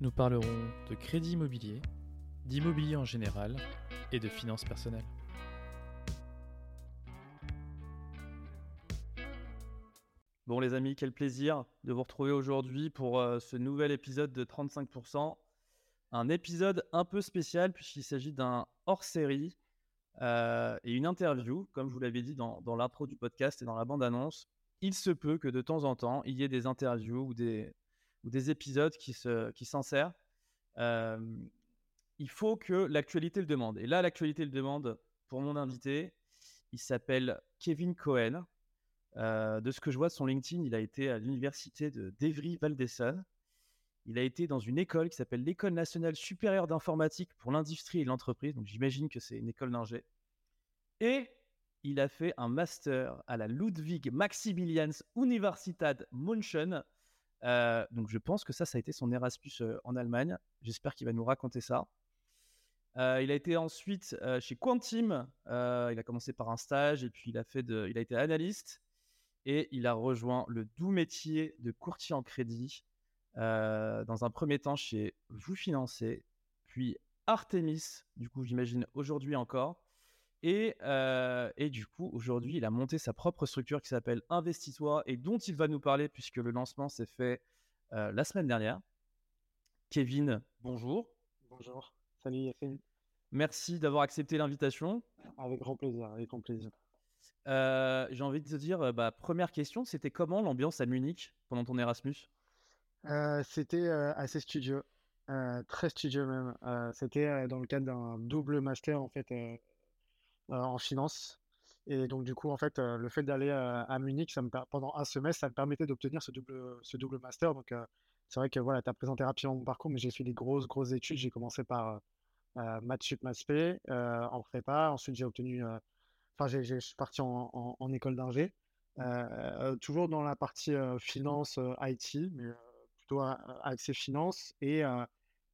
Nous parlerons de crédit immobilier, d'immobilier en général et de finances personnelles. Bon les amis, quel plaisir de vous retrouver aujourd'hui pour euh, ce nouvel épisode de 35%. Un épisode un peu spécial puisqu'il s'agit d'un hors-série euh, et une interview, comme je vous l'avais dit dans, dans l'intro du podcast et dans la bande-annonce. Il se peut que de temps en temps, il y ait des interviews ou des, des épisodes qui se, qui. Euh, il faut que l'actualité le demande. Et là, l'actualité le demande pour mon invité. Il s'appelle Kevin Cohen. Euh, de ce que je vois de son LinkedIn, il a été à l'université de d'Evry Val-d'Essonne. Il a été dans une école qui s'appelle l'École nationale supérieure d'informatique pour l'industrie et l'entreprise. Donc j'imagine que c'est une école d'ingé. Et il a fait un master à la Ludwig Maximilians Universität München. Euh, donc je pense que ça, ça a été son Erasmus euh, en Allemagne. J'espère qu'il va nous raconter ça. Euh, il a été ensuite chez Quantim. Il a commencé par un stage et puis il a, fait de, il a été analyste et il a rejoint le doux métier de courtier en crédit. dans un premier temps chez Vous Financer, puis Artemis, du coup j'imagine aujourd'hui encore. Et, euh, et du coup aujourd'hui il a monté sa propre structure qui s'appelle Investis-toi et dont il va nous parler puisque le lancement s'est fait euh, la semaine dernière. Kevin, bonjour. Bonjour, salut Yacine. Merci d'avoir accepté l'invitation. Avec grand plaisir, avec grand plaisir. Euh, J'ai envie de te dire, bah, première question, c'était comment l'ambiance à Munich pendant ton Erasmus? C'était assez studieux, très studieux même. C'était dans le cadre d'un double master en fait en finance. Et donc du coup en fait euh, le fait d'aller euh, à Munich, ça me pendant un semestre, ça me permettait d'obtenir ce double ce double master. Donc euh, c'est vrai que voilà, tu as présenté rapidement mon parcours, mais j'ai fait des grosses grosses études. J'ai commencé par euh, maths sup maths spé euh, en prépa. Ensuite j'ai obtenu, euh, enfin je suis parti en, en, en école d'ingé. Euh, toujours dans la partie euh, finance euh, IT, mais euh, plutôt axé finance. Et, euh,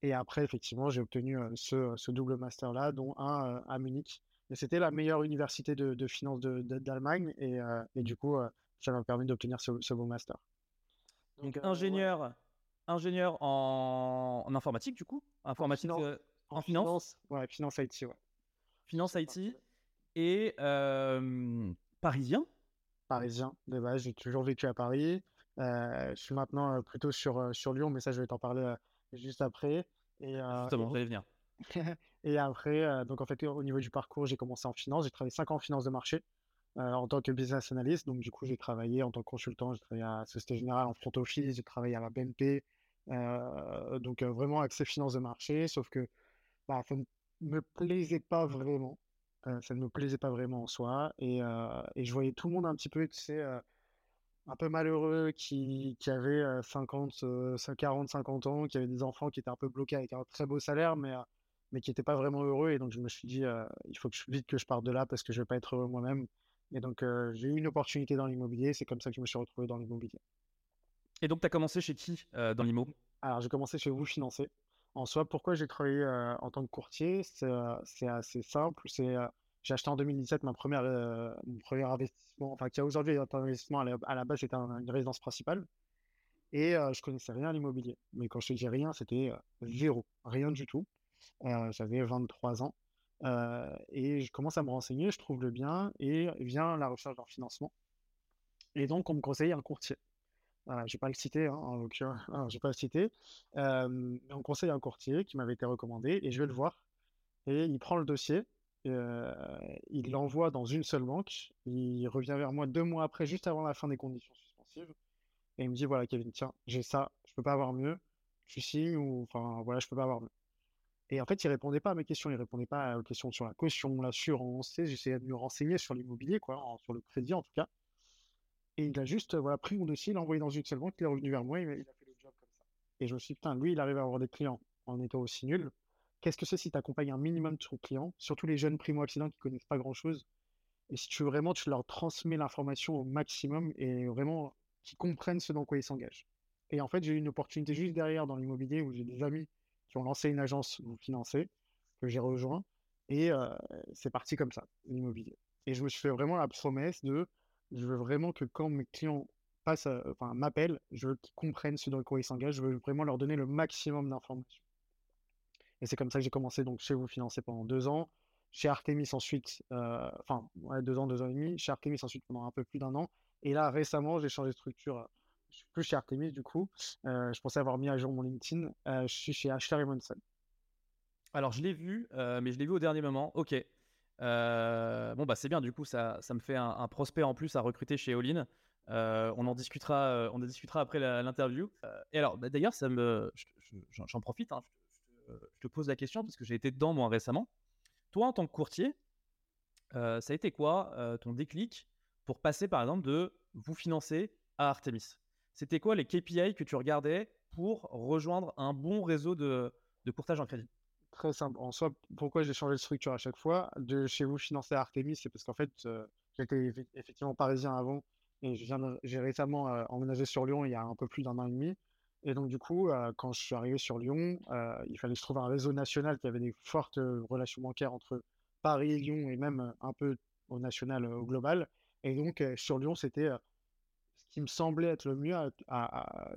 et après, effectivement, j'ai obtenu euh, ce, ce double master-là, dont un euh, à Munich. C'était la meilleure université de, de finance d'Allemagne. Et, euh, et du coup, euh, ça m'a permis d'obtenir ce, ce beau master. Donc euh, ouais. ingénieur, ingénieur en, en informatique du coup, informatique finance. en, finance, Ouais, finance IT, ouais. finance IT et euh, parisien. Parisien, de base, j'ai toujours vécu à Paris. Euh, je suis maintenant plutôt sur, sur Lyon, mais ça, je vais t'en parler juste après. Et, euh, Justement, j'allais venir. Et après, euh, donc en fait, au niveau du parcours, j'ai commencé en finance. J'ai travaillé 5 ans en finance de marché euh, en tant que business analyst. Donc, du coup, j'ai travaillé en tant que consultant. J'ai travaillé à Société Générale en front office. J'ai travaillé à la BNP. euh, donc, vraiment axé finance de marché. Sauf que bah, ça ne me plaisait pas vraiment. Ça ne me plaisait pas vraiment en soi. Et, et je voyais tout le monde un petit peu, tu sais, un peu malheureux, qui, qui avait euh, 50, euh, 40, 50 ans, qui avait des enfants qui étaient un peu bloqués avec un très beau salaire, mais, mais qui n'étaient pas vraiment heureux. Et donc, je me suis dit, euh, il faut que je, vite que je parte de là parce que je vais pas être heureux moi-même. Et donc, euh, j'ai eu une opportunité dans l'immobilier. C'est comme ça que je me suis retrouvé dans l'immobilier. Et donc tu as commencé chez qui euh, dans l'IMO Alors, j'ai commencé chez vous financer. En soi, pourquoi j'ai travaillé en tant que courtier? C'est assez simple. C'est, j'ai acheté en 2017 ma première, mon premier investissement, enfin, qui a aujourd'hui un investissement. À la, à la base, c'était un- une résidence principale. Et je connaissais rien à l'immobilier. Mais quand je dis rien, c'était zéro, rien du tout. Euh, j'avais 23 ans. Euh, et je commence à me renseigner, je trouve le bien, et vient la recherche d'un financement. Et donc, on me conseille un courtier. Voilà, je vais pas le citer, hein, en l'occurrence, je vais pas le citer. Euh, on conseille un courtier qui m'avait été recommandé, et je vais le voir. Et il prend le dossier, il l'envoie dans une seule banque. Il revient vers moi deux mois après, juste avant la fin des conditions suspensives. Et il me dit, voilà, Kevin, tiens, j'ai ça, je peux pas avoir mieux. Tu signes ou, enfin, voilà, je peux pas avoir mieux. Et en fait, il répondait pas à mes questions. Il répondait pas aux questions sur la caution, l'assurance. J'essayais de me renseigner sur l'immobilier, quoi, sur le crédit en tout cas. Et il a juste voilà, pris mon dossier, l'a envoyé dans une seule banque, il est revenu vers moi, il a fait le job comme ça. Et je me suis dit, putain, lui, il arrive à avoir des clients en étant aussi nul. Qu'est-ce que c'est si tu accompagnes un minimum de ton client, surtout les jeunes primo-accidents qui connaissent pas grand-chose Et si tu veux vraiment, tu leur transmets l'information au maximum et vraiment qu'ils comprennent ce dans quoi ils s'engagent. Et en fait, j'ai eu une opportunité juste derrière dans l'immobilier où j'ai des amis qui lancé une agence vous financer, que j'ai rejoint. Et c'est parti comme ça, l'immobilier. Et je me suis fait vraiment la promesse de je veux vraiment que quand mes clients passent, enfin, m'appellent, je veux qu'ils comprennent ce dans quoi ils s'engagent. Je veux vraiment leur donner le maximum d'informations. Et c'est comme ça que j'ai commencé donc chez vous financer pendant deux ans. Chez Artemis ensuite, enfin, deux ans, deux ans et demi. Chez Artemis ensuite pendant un peu plus d'un an. Et là, récemment, j'ai changé de structure. Je suis plus chez Artemis du coup. je pensais avoir mis à jour mon LinkedIn. je suis chez Ashler Monson. Alors, je l'ai vu, mais je l'ai vu au dernier moment. Ok. Euh, bon, bah c'est bien, du coup, ça, ça me fait un, prospect en plus à recruter chez Olin. Euh, on en discutera, euh, on en discutera après l'interview. et alors, bah, d'ailleurs, ça me, j'en profite, hein, je, te pose la question parce que j'ai été dedans moi récemment. Toi, en tant que courtier, ça a été quoi ton déclic pour passer par exemple de vous financer à Artemis? C'était quoi les KPI que tu regardais pour rejoindre un bon réseau de, de courtage en crédit? Très simple. En soi, pourquoi j'ai changé de structure à chaque fois? De chez vous financer Artemis, c'est parce qu'en fait, euh, j'étais effectivement parisien avant et j'ai récemment euh, emménagé sur Lyon il y a un peu plus d'un an et demi. Et donc, du coup, euh, quand je suis arrivé sur Lyon, il fallait que je trouve un réseau national qui avait des fortes relations bancaires entre Paris et Lyon et même un peu au national, au global. Et donc, sur Lyon, c'était qui me semblait être le mieux,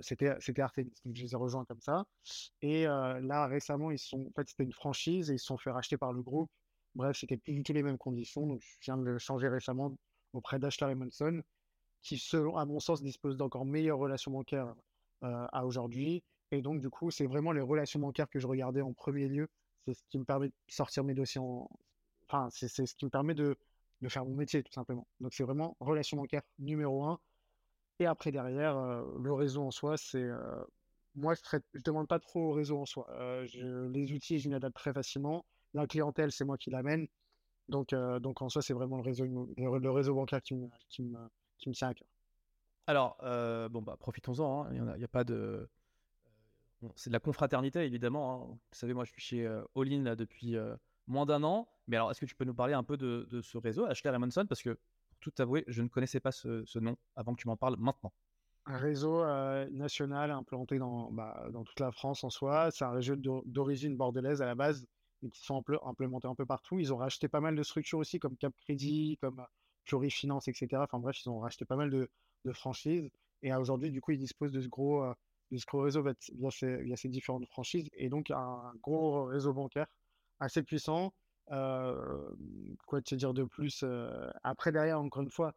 c'était, c'était Artemis. Je les ai rejoints comme ça. Et là, récemment, ils sont, en fait, c'était une franchise et ils se sont fait racheter par le groupe. Bref, c'était plus du tout les mêmes conditions. Donc, je viens de le changer récemment auprès d'Ashler Monson, qui, selon, à mon sens, dispose d'encore meilleures relations bancaires à aujourd'hui. Et donc, du coup, c'est vraiment les relations bancaires que je regardais en premier lieu. C'est ce qui me permet de sortir mes dossiers en. Enfin, c'est, c'est ce qui me permet de, de faire mon métier, tout simplement. Donc, c'est vraiment relations bancaires numéro un. Et après, derrière, le réseau en soi, c'est. moi, je ne demande pas trop au réseau en soi. les outils, je m'y adapte très facilement. La clientèle, c'est moi qui l'amène. Donc, donc, en soi, c'est vraiment le réseau, le, réseau bancaire qui me, qui, me, qui me tient à cœur. Alors, bon, bah, profitons-en. Hein. Il n'y a, pas de. c'est de la confraternité, évidemment. Hein. Vous savez, moi, je suis chez All In depuis moins d'un an. Mais alors, est-ce que tu peux nous parler un peu de, de ce réseau, Ashler Monson Parce que tout avouer, je ne connaissais pas ce, nom avant que tu m'en parles maintenant. Un réseau euh, national implanté dans, bah, dans toute la France en soi. C'est un réseau d'origine bordelaise à la base, mais qui sont implémentés un peu partout. Ils ont racheté pas mal de structures aussi, comme Cap Crédit, comme Plurifinance, etc. Enfin bref, ils ont racheté pas mal de, franchises. Et aujourd'hui, du coup, ils disposent de ce gros, euh, réseau ces, via ces différentes franchises. Et donc, un gros réseau bancaire assez puissant euh, quoi te dire de plus euh, Après, derrière, encore une fois,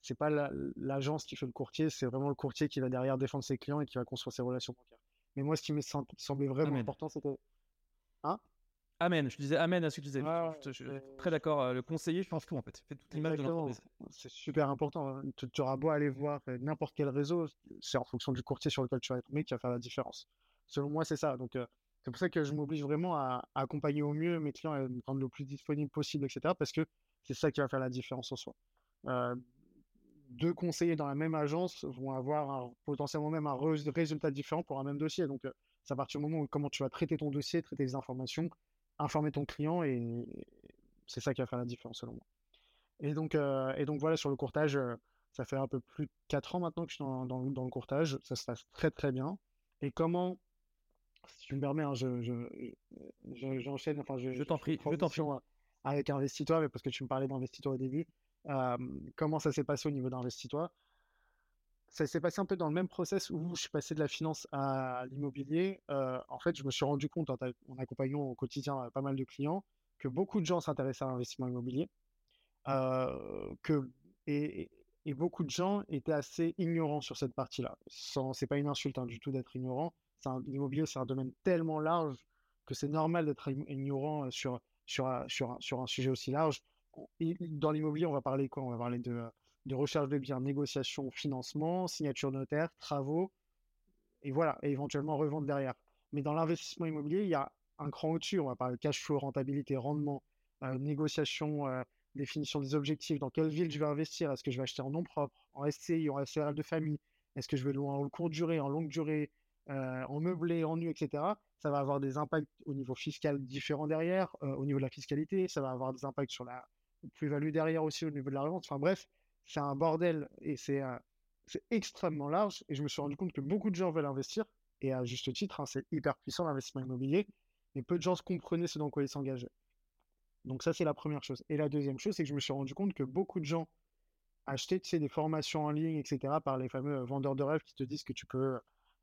c'est pas l'agence qui fait le courtier, c'est vraiment le courtier qui va derrière défendre ses clients et qui va construire ses relations bancaires. Mais moi, ce qui me semblait vraiment important, c'était. Hein? Amen. Je disais Amen à ce que tu disais. je, suis très d'accord. Euh, le conseiller, je pense tout en fait. Fait toute l'image de l'entreprise. C'est super important. Hein. Tu, auras beau aller voir n'importe quel réseau, c'est en fonction du courtier sur lequel tu vas être mis qui va faire la différence. Selon moi, c'est ça. Donc, c'est pour ça que je m'oblige vraiment à, accompagner au mieux mes clients et me rendre le plus disponible possible, etc. Parce que c'est ça qui va faire la différence en soi. Euh, deux conseillers dans la même agence vont avoir potentiellement même un résultat différent pour un même dossier. Donc, euh, c'est à partir du moment où comment tu vas traiter ton dossier, traiter les informations, informer ton client, et c'est ça qui va faire la différence selon moi. Et donc, euh, et donc voilà, sur le courtage, ça fait un peu plus de 4 ans maintenant que je suis dans, dans, dans le courtage. Ça se passe très très bien. Et comment si tu me permets, hein, je, je, j'enchaîne, enfin, je, t'en prie, je t'en prie. Avec Investitoire, mais parce que tu me parlais d'Investitoire au début. comment ça s'est passé au niveau d'Investitoire Ça s'est passé un peu dans le même process où je suis passé de la finance à l'immobilier. en fait, je me suis rendu compte en, accompagnant au quotidien pas mal de clients que beaucoup de gens s'intéressaient à l'investissement immobilier. que, et, et, beaucoup de gens étaient assez ignorants sur cette partie-là. C'est pas une insulte hein, du tout d'être ignorant, l'immobilier, c'est un domaine tellement large que c'est normal d'être ignorant sur, sur sur sur un sujet aussi large. Dans l'immobilier, on va parler quoi? On va parler de, recherche de biens, négociation, financement, signature notaire, travaux, et voilà, et éventuellement revente derrière. Mais dans l'investissement immobilier, il y a un cran au-dessus. On va parler de cash flow, rentabilité, rendement, euh, négociation, euh, définition des objectifs. Dans quelle ville je vais investir? Est-ce que je vais acheter en nom propre, en SCI, en SRL de famille? Est-ce que je vais louer en courte durée, en longue durée, euh, en meublé, en nu, etc. Ça va avoir des impacts au niveau fiscal différents derrière, au niveau de la fiscalité. Ça va avoir des impacts sur la plus-value derrière aussi au niveau de la revente. Enfin bref, c'est un bordel et c'est c'est extrêmement large. Et je me suis rendu compte que beaucoup de gens veulent investir, et à juste titre, hein, c'est hyper puissant l'investissement immobilier, mais peu de gens comprenaient ce dans quoi ils s'engageaient. Donc ça, c'est la première chose. Et la deuxième chose, c'est que je me suis rendu compte que beaucoup de gens achetaient tu des formations en ligne, etc., par les fameux euh, vendeurs de rêves qui te disent que tu peux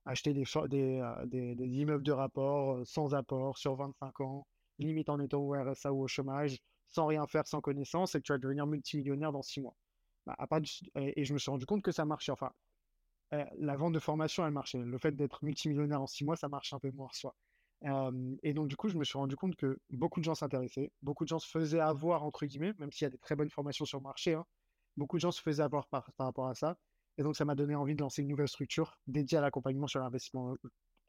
acheter des, euh, des, des, immeubles de rapport euh, sans apport sur 25 ans, limite en étant au RSA ou au chômage, sans rien faire, sans connaissance, et que tu vas devenir multimillionnaire dans 6 mois. Bah, et je me suis rendu compte que ça marchait. Enfin, la vente de formation, elle marchait. Le fait d'être multimillionnaire en 6 mois, ça marche un peu moins soi et donc, du coup, je me suis rendu compte que beaucoup de gens s'intéressaient, beaucoup de gens se faisaient avoir, entre guillemets, même s'il y a des très bonnes formations sur le marché, hein, beaucoup de gens se faisaient avoir par, rapport à ça. Et donc, ça m'a donné envie de lancer une nouvelle structure dédiée à l'accompagnement sur l'investissement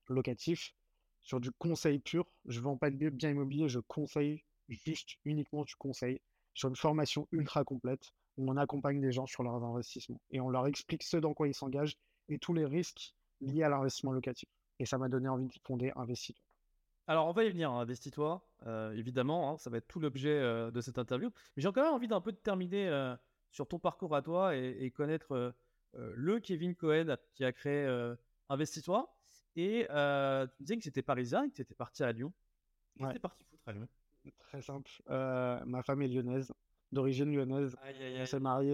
locatif, sur du conseil pur. Je ne vends pas de biens immobiliers, je conseille juste, uniquement du conseil, sur une formation ultra complète où on accompagne les gens sur leurs investissements et on leur explique ce dans quoi ils s'engagent et tous les risques liés à l'investissement locatif. Et ça m'a donné envie de fonder Investisseur. Alors, on va y venir, hein, investis-toi, euh, évidemment, hein, ça va être tout l'objet euh, de cette interview. Mais j'ai quand même envie d'un peu de terminer euh, sur ton parcours à toi et, connaître le Kevin Cohen qui a créé Investis-toi. Et tu me disais que c'était parisien et que tu étais parti à Lyon. Ouais. parti foutre à Lyon? Très simple. ma femme est lyonnaise, d'origine lyonnaise. Aïe, s'est marié.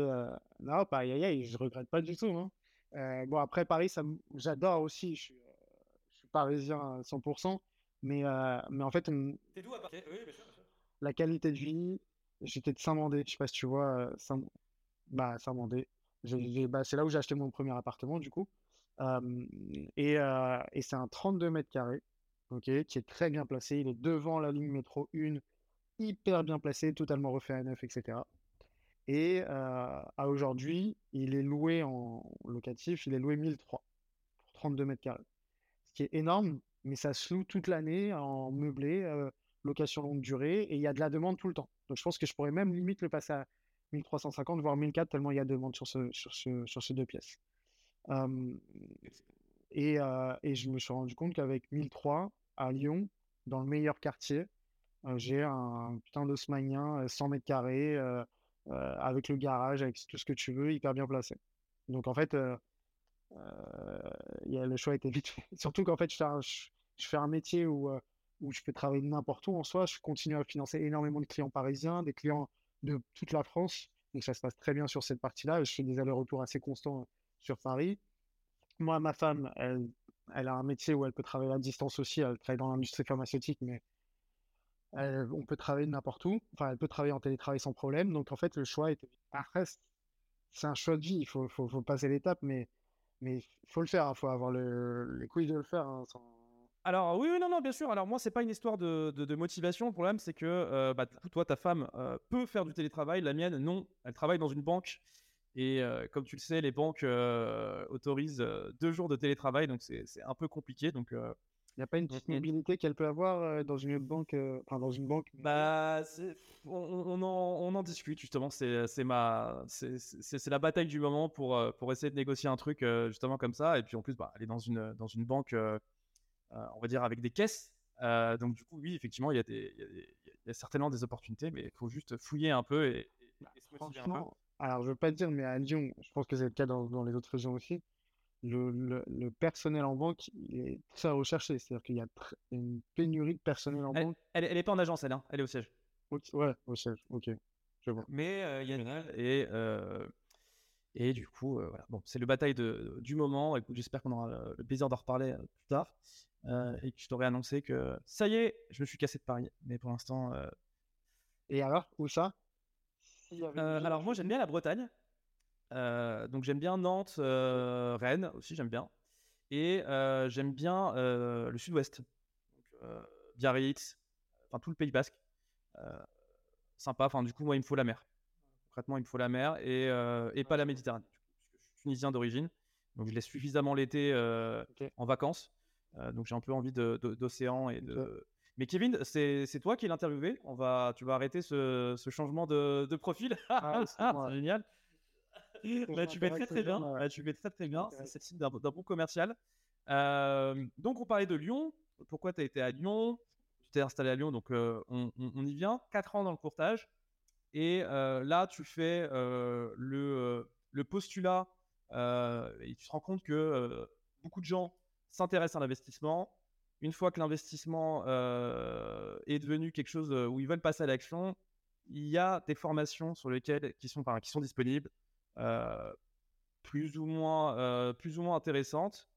Non, pas aïe, aïe, je regrette pas du tout. Hein. bon, après, Paris, j'adore aussi. Je suis, je suis parisien à 100%. Mais, euh, mais en fait, T'es d'où à Paris? Oui, bien sûr, la qualité de vie, j'étais de Saint-Mandé. Je sais pas si tu vois, Saint... bah, Saint-Mandé. Bah, c'est là où j'ai acheté mon premier appartement, du coup. et, euh, et c'est un 32 mètres carrés, qui est très bien placé. Il est devant la ligne métro 1, hyper bien placé, totalement refait à neuf, etc. Et à aujourd'hui, il est loué en locatif, il est loué 1003 pour 32 mètres carrés. Ce qui est énorme mais ça se loue toute l'année en meublé, euh, location longue durée, et il y a de la demande tout le temps. Donc je pense que je pourrais même limite le passer à 1350, voire 1004, tellement il y a de demande sur, ce, sur, ce, sur ces deux pièces. et, euh, et, je me suis rendu compte qu'avec 1003 à Lyon, dans le meilleur quartier, euh, j'ai un putain d'osmanien, 100 mètres carrés, avec le garage, avec tout ce que tu veux, hyper bien placé. Donc en fait, y a, le choix était vite fait. Surtout qu'en fait, je fais un, je fais un métier où, euh, où je peux travailler n'importe où en soi. Je continue à financer énormément de clients parisiens, des clients de toute la France. Donc ça se passe très bien sur cette partie-là. Je fais des allers-retours assez constants sur Paris. Moi, ma femme, elle, elle a un métier où elle peut travailler à distance aussi. Elle travaille dans l'industrie pharmaceutique, mais on peut travailler n'importe où. Enfin, elle peut travailler en télétravail sans problème. Donc en fait, le choix est. Après, c'est un choix de vie. Il faut, faut, faut passer l'étape, mais il faut le faire. Il faut avoir le, les couilles de le faire. Hein. Alors oui, non, non, bien sûr. Alors moi, c'est pas une histoire de, motivation. Le problème, c'est que euh, bah, toi, ta femme euh, peut faire du télétravail. La mienne, non. Elle travaille dans une banque. Et euh, comme tu le sais, les banques autorisent deux jours de télétravail, donc c'est un peu compliqué. Donc il n'y a pas une petite mobilité qu'elle peut avoir dans une banque, enfin dans une banque. Bah, on, en, discute justement. C'est ma, c'est la bataille du moment pour pour essayer de négocier un truc justement comme ça. Et puis en plus, bah, elle est dans une dans une banque on va dire, avec des caisses. Euh, donc, du coup, oui, effectivement, il y, a des, il y, a certainement des opportunités, mais il faut juste fouiller un peu et, bah, se motiver un peu. Alors, je veux pas dire, mais à Lyon, je pense que c'est le cas dans, les autres régions aussi. Le, le, personnel en banque il est très recherché. C'est-à-dire qu'il y a une pénurie de personnel en banque. Elle, elle est pas en agence, elle, hein. elle est au siège. ouais, au siège, ok. Je vois. Mais euh, il y a une et et du coup, voilà. Bon, c'est le bataille de, du moment. J'espère qu'on aura le plaisir d'en reparler plus tard. Euh, et que je t'aurais annoncé que ça y est, je me suis cassé de Paris. Mais pour l'instant. Euh, et alors, où ça? Euh, Alors, moi, j'aime bien la Bretagne. donc, j'aime bien Nantes, Rennes aussi, j'aime bien. Et j'aime bien le sud-ouest. Biarritz, enfin tout le Pays Basque. sympa. Enfin, du coup, moi, il me faut la mer. Concrètement, il me faut la mer et, et pas la Méditerranée. Je suis tunisien d'origine, donc je l'ai suffisamment l'été en vacances. Donc j'ai un peu envie d'océan et de. Mais Kevin, c'est toi qui l'as interviewé. On va, tu vas arrêter ce, ce changement de, de profil. Ah, c'est génial. Bah, tu fais très très bien. Bah, tu fais très très bien. C'est le signe d'un bon commercial. donc on parlait de Lyon. Pourquoi tu as été à Lyon? Tu t'es installé à Lyon, donc on, on, y vient. 4 ans dans le courtage. Et là, tu fais le, le, postulat et tu te rends compte que beaucoup de gens s'intéressent à l'investissement. Une fois que l'investissement est devenu quelque chose où ils veulent passer à l'action, il y a des formations sur lesquelles qui sont, qui sont disponibles, plus ou moins, plus ou moins intéressantes.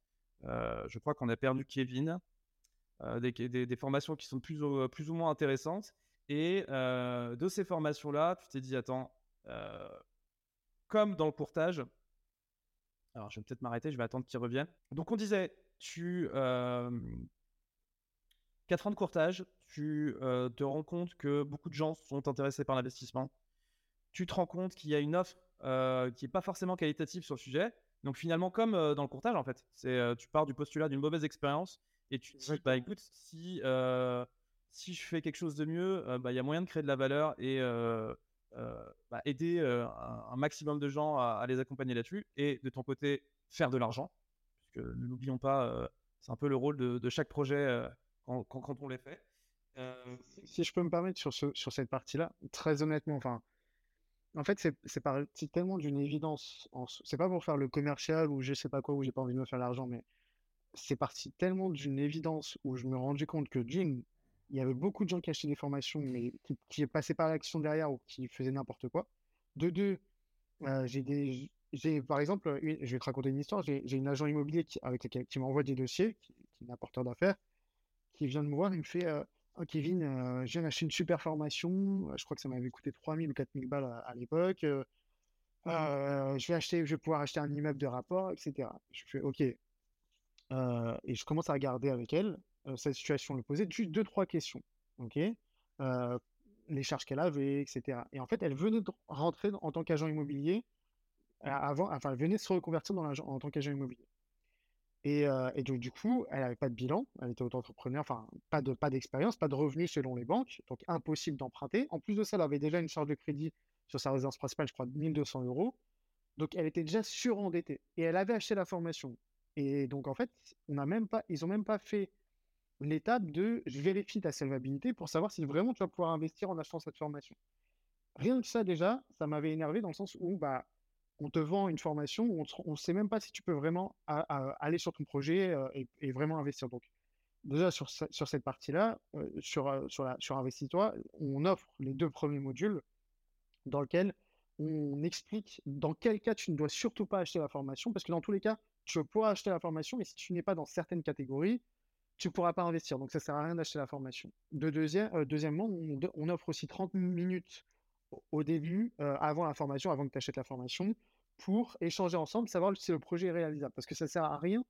je crois qu'on a perdu Kevin. Des, des, formations qui sont plus plus ou moins intéressantes. Et de ces formations-là, tu t'es dit, attends, comme dans le courtage, alors je vais peut-être m'arrêter, je vais attendre qu'il revienne. Donc on disait, tu... 4 ans de courtage, tu te rends compte que beaucoup de gens sont intéressés par l'investissement. Tu te rends compte qu'il y a une offre qui n'est pas forcément qualitative sur le sujet. Donc finalement, comme dans le courtage, en fait, c'est tu pars du postulat d'une mauvaise expérience et tu te dis, bah écoute, si si je fais quelque chose de mieux, euh, bah, il y a moyen de créer de la valeur et euh, euh, bah, aider un, maximum de gens à, les accompagner là-dessus. Et de ton côté, faire de l'argent. Puisque ne l'oublions pas, c'est un peu le rôle de, chaque projet quand, on les fait. Si je peux me permettre sur, sur cette partie-là, très honnêtement, enfin, en fait, c'est parti tellement d'une évidence. C'est pas pour faire le commercial ou je sais pas quoi, où j'ai pas envie de me faire l'argent, mais c'est parti tellement d'une évidence où je me rendais compte que d'une, il y avait beaucoup de gens qui achetaient des formations, mais qui, qui passaient par l'action derrière ou qui faisaient n'importe quoi. De deux, euh, j'ai des, j'ai par exemple, je vais te raconter une histoire. J'ai une agent immobilier qui, avec qui m'envoie des dossiers, qui, est un porteur d'affaires, qui vient de me voir, il me fait oh, Kevin, euh, je viens d'acheter une super formation. Je crois que ça m'avait coûté 3000 ou 4000 balles à, l'époque. Euh, je vais acheter, je vais pouvoir acheter un immeuble de rapport, etc. Je fais OK. et je commence à regarder avec elle cette situation, le poser juste deux, trois questions. ok? Les charges qu'elle avait, etc. Et en fait, elle venait de rentrer en tant qu'agent immobilier avant, enfin, elle venait se reconvertir dans en tant qu'agent immobilier. Et, et, donc, du coup, elle n'avait pas de bilan, elle était auto-entrepreneur, enfin, pas de pas d'expérience, pas de revenus selon les banques, donc impossible d'emprunter. En plus de ça, elle avait déjà une charge de crédit sur sa résidence principale, je crois, de 1200 euros. Donc, elle était déjà surendettée et elle avait acheté la formation. Et donc, en fait, on a même pas, ils n'ont même pas fait l'étape de je vérifie ta solvabilité pour savoir si vraiment tu vas pouvoir investir en achetant cette formation. Rien que ça déjà, ça m'avait énervé dans le sens où bah, on te vend une formation où on ne sait même pas si tu peux vraiment aller sur ton projet euh, et, vraiment investir. Donc déjà sur, sur cette partie-là, euh, sur, euh, sur, sur Investis-toi, on offre les deux premiers modules dans lesquels on explique dans quel cas tu ne dois surtout pas acheter la formation, parce que dans tous les cas, tu pourras acheter la formation, mais si tu n'es pas dans certaines catégories, tu ne pourras pas investir. Donc ça ne sert à rien d'acheter la formation. De deuxième, euh, deuxièmement, on, offre aussi 30 minutes au début, euh, avant la formation, avant que tu achètes la formation, pour échanger ensemble, savoir si le projet est réalisable. Parce que ça ne sert à rien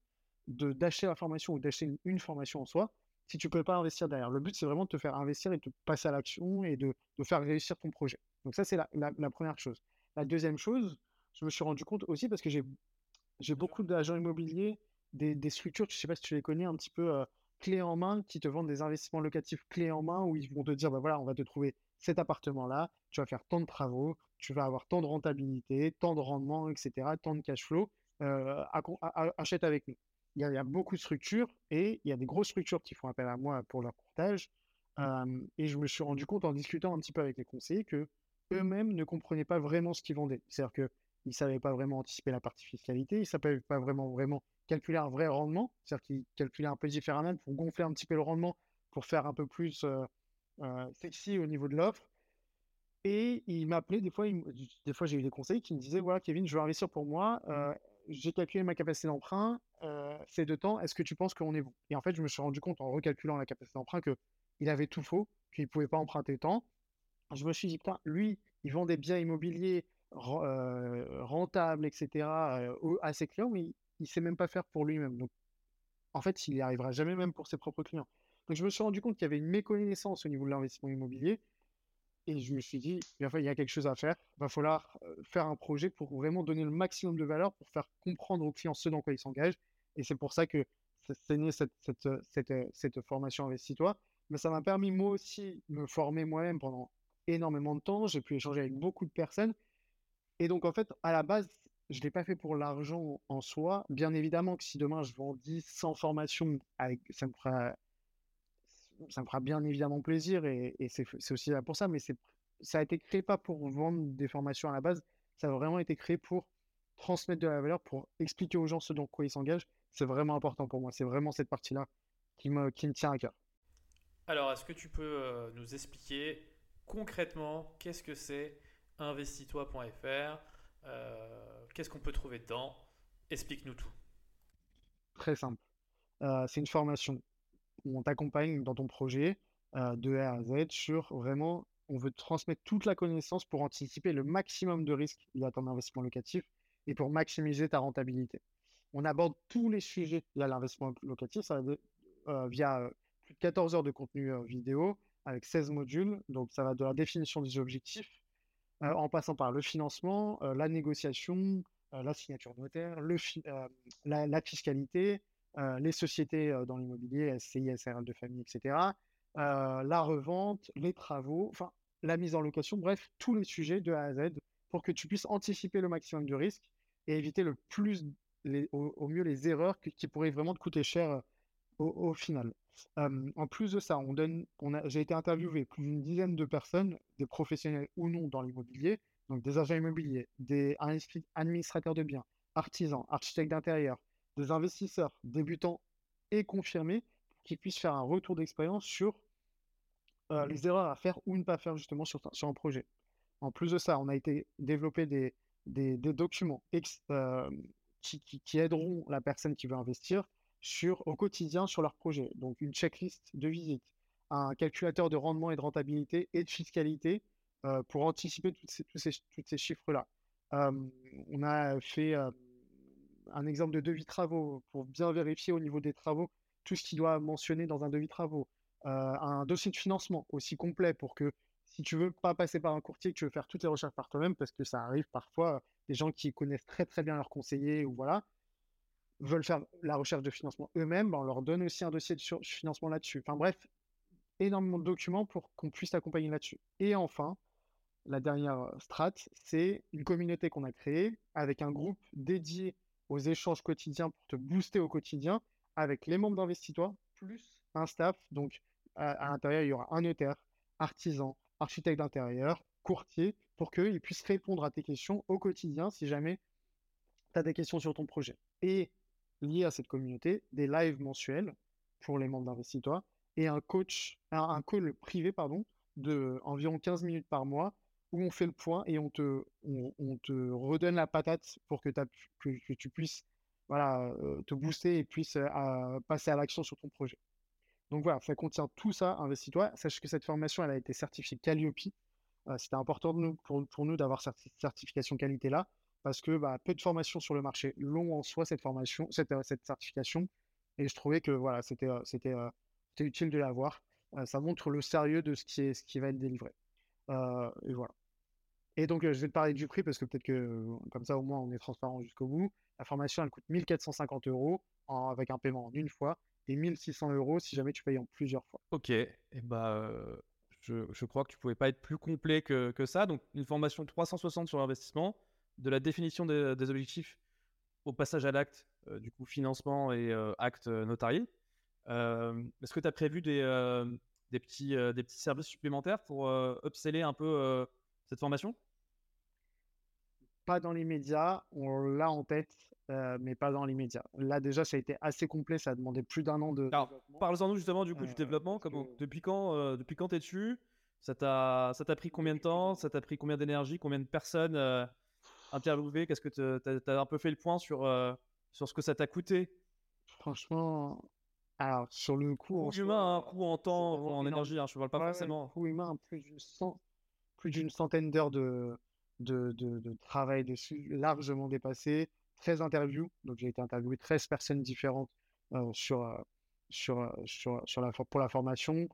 d'acheter la formation ou d'acheter une, formation en soi si tu ne peux pas investir derrière. Le but, c'est vraiment de te faire investir et de passer à l'action et de, faire réussir ton projet. Donc ça, c'est la, première chose. La deuxième chose, je me suis rendu compte aussi parce que j'ai beaucoup d'agents immobiliers, des, structures, je ne sais pas si tu les connais un petit peu, euh, clés en main qui te vendent des investissements locatifs clés en main où ils vont te dire bah voilà, on va te trouver cet appartement-là, tu vas faire tant de travaux, tu vas avoir tant de rentabilité, tant de rendement, etc., tant de cash flow, euh, achète avec nous. Il y, a, beaucoup de structures et il y a des grosses structures qui font appel à moi pour leur courtage. Mmh. et je me suis rendu compte en discutant un petit peu avec les conseillers que eux-mêmes ne comprenaient pas vraiment ce qu'ils vendaient. C'est-à-dire qu'ils ne savaient pas vraiment anticiper la partie fiscalité, ils ne savaient pas vraiment, vraiment calculer un vrai rendement, c'est-à-dire qu'il calculait un peu différemment pour gonfler un petit peu le rendement, pour faire un peu plus euh, euh, sexy au niveau de l'offre. Et il m'appelait, des fois, des fois j'ai eu des conseils qui me disaient, voilà Kevin, je veux investir pour moi, mmh. euh, j'ai calculé ma capacité d'emprunt, c'est de temps, est-ce que tu penses qu'on est bon? Et en fait, je me suis rendu compte en recalculant la capacité d'emprunt qu'il avait tout faux, qu'il ne pouvait pas emprunter tant. Je me suis dit, putain, lui, il vend des biens immobiliers rentables, etc., à ses clients, mais il sait même pas faire pour lui-même. Donc, en fait, il n'y arrivera jamais même pour ses propres clients. Donc, je me suis rendu compte qu'il y avait une méconnaissance au niveau de l'investissement immobilier. Et je me suis dit, il y a quelque chose à faire. Il va falloir faire un projet pour vraiment donner le maximum de valeur, pour faire comprendre aux clients ce dans quoi ils s'engagent. Et c'est pour ça que c'est né cette, cette, cette, cette formation Investis-toi. Mais ça m'a permis moi aussi de me former moi-même pendant énormément de temps. J'ai pu échanger avec beaucoup de personnes. Et donc, en fait, à la base, je ne l'ai pas fait pour l'argent en soi. Bien évidemment que si demain je vends 10, 100 formations, avec, ça, me fera, ça me fera bien évidemment plaisir. Et, c'est aussi là pour ça. Mais ça a été créé pas pour vendre des formations à la base. Ça a vraiment été créé pour transmettre de la valeur, pour expliquer aux gens ce dans quoi ils s'engagent. C'est vraiment important pour moi. C'est vraiment cette partie-là qui me, qui me tient à cœur. Alors, est-ce que tu peux euh, nous expliquer concrètement qu'est-ce que c'est investistoi.fr euh, Qu'est-ce qu'on peut trouver dedans? Explique-nous tout. Très simple. Euh, c'est une formation où on t'accompagne dans ton projet de A à Z sur vraiment, on veut transmettre toute la connaissance pour anticiper le maximum de risques liés à ton investissement locatif et pour maximiser ta rentabilité. On aborde tous les sujets liés à l'investissement locatif ça, via 14 heures de contenu euh, vidéo avec 16 modules. Donc, ça va de la définition des objectifs, euh, en passant par le financement, euh, la négociation, la signature notaire, la, fiscalité, les sociétés dans l'immobilier, SCI, SRL de famille, etc. la revente, les travaux, enfin, la mise en location, bref, tous les sujets de A à Z pour que tu puisses anticiper le maximum de risques et éviter le plus, au, mieux les erreurs qui, pourraient vraiment te coûter cher au final en plus de ça, on donne, j'ai été interviewé plus d'une dizaine de personnes, des professionnels ou non dans l'immobilier, donc des agents immobiliers, des administrateurs de biens, artisans, architectes d'intérieur, des investisseurs débutants et confirmés qui puissent faire un retour d'expérience sur les erreurs à faire ou ne pas faire justement sur, un projet. En plus de ça, on a été développer des, documents qui aideront la personne qui veut investir sur, au quotidien sur leur projet. Donc une checklist de visite, un calculateur de rendement et de rentabilité et de fiscalité euh, pour anticiper toutes ces, tous ces, ces chiffres-là. on a fait un exemple de devis travaux pour bien vérifier au niveau des travaux tout ce qui doit mentionner dans un devis travaux. Euh, un dossier de financement aussi complet pour que si tu veux pas passer par un courtier, que tu veux faire toutes les recherches par toi-même, parce que ça arrive parfois des gens qui connaissent très très bien leurs conseillers ou voilà, veulent faire la recherche de financement eux-mêmes, ben, on leur donne aussi un dossier de financement là-dessus. Enfin bref, énormément de documents pour qu'on puisse t'accompagner là-dessus. Et enfin, la dernière euh, strat, c'est une communauté qu'on a créée avec un groupe dédié aux échanges quotidiens pour te booster au quotidien avec les membres d'Investitois plus un staff. Donc à, l'intérieur, il y aura un notaire, artisan, architecte d'intérieur, courtier pour qu'ils puissent répondre à tes questions au quotidien si jamais tu as des questions sur ton projet. Et liés à cette communauté, des lives mensuels pour les membres d'Investitois et un coach, un, call privé, pardon, de environ 15 minutes par mois où on fait le point et on te, on, te redonne la patate pour que, tu puisses voilà, euh, te booster et puisses euh, passer à l'action sur ton projet. Donc voilà, ça contient tout ça, investis-toi. Sache que cette formation, elle a été certifiée Calliope. Euh, c'était important de nous, pour, pour nous d'avoir cette certification qualité-là parce que bah, peu de formations sur le marché long en soi cette formation, cette, euh, cette certification. Et je trouvais que voilà, c'était euh, euh, utile de l'avoir. ça montre le sérieux de ce qui, est, ce qui va être délivré. et voilà. Et donc, je vais te parler du prix parce que peut-être que comme ça, au moins, on est transparent jusqu'au bout. La formation, elle coûte 1450 euros avec un paiement en une fois et 1600 euros si jamais tu payes en plusieurs fois. Ok, et bah, je, je, crois que tu pouvais pas être plus complet que, que ça. Donc, une formation 360 sur l'investissement, de la définition des, objectifs au passage à l'acte, euh, du coup financement et euh, acte euh, notarié. Est-ce que tu as prévu des, des, petits, des petits services supplémentaires pour upseller un peu cette formation? Pas dans l'immédiat, on l'a en tête, mais pas dans l'immédiat. Là déjà, ça a été assez complet, ça a demandé plus d'un an de. Parle-en nous justement du coup du développement. Depuis quand, depuis quand es tu Ça t'a pris combien de temps? Ça t'a pris combien d'énergie? Combien de personnes interviewé Qu'est-ce que tu as, un peu fait le point sur, euh, sur ce que ça t'a coûté? Franchement, alors sur le coût. en humain, un coût en temps, en énergie, hein, je ne parle pas forcément. Coût humain, plus d'une centaine d'heures de, de, de, travail dessus, largement dépassé. 13 interviews, donc j'ai été interviewé 13 personnes différentes euh, sur, euh, sur, sur, sur la, pour la formation.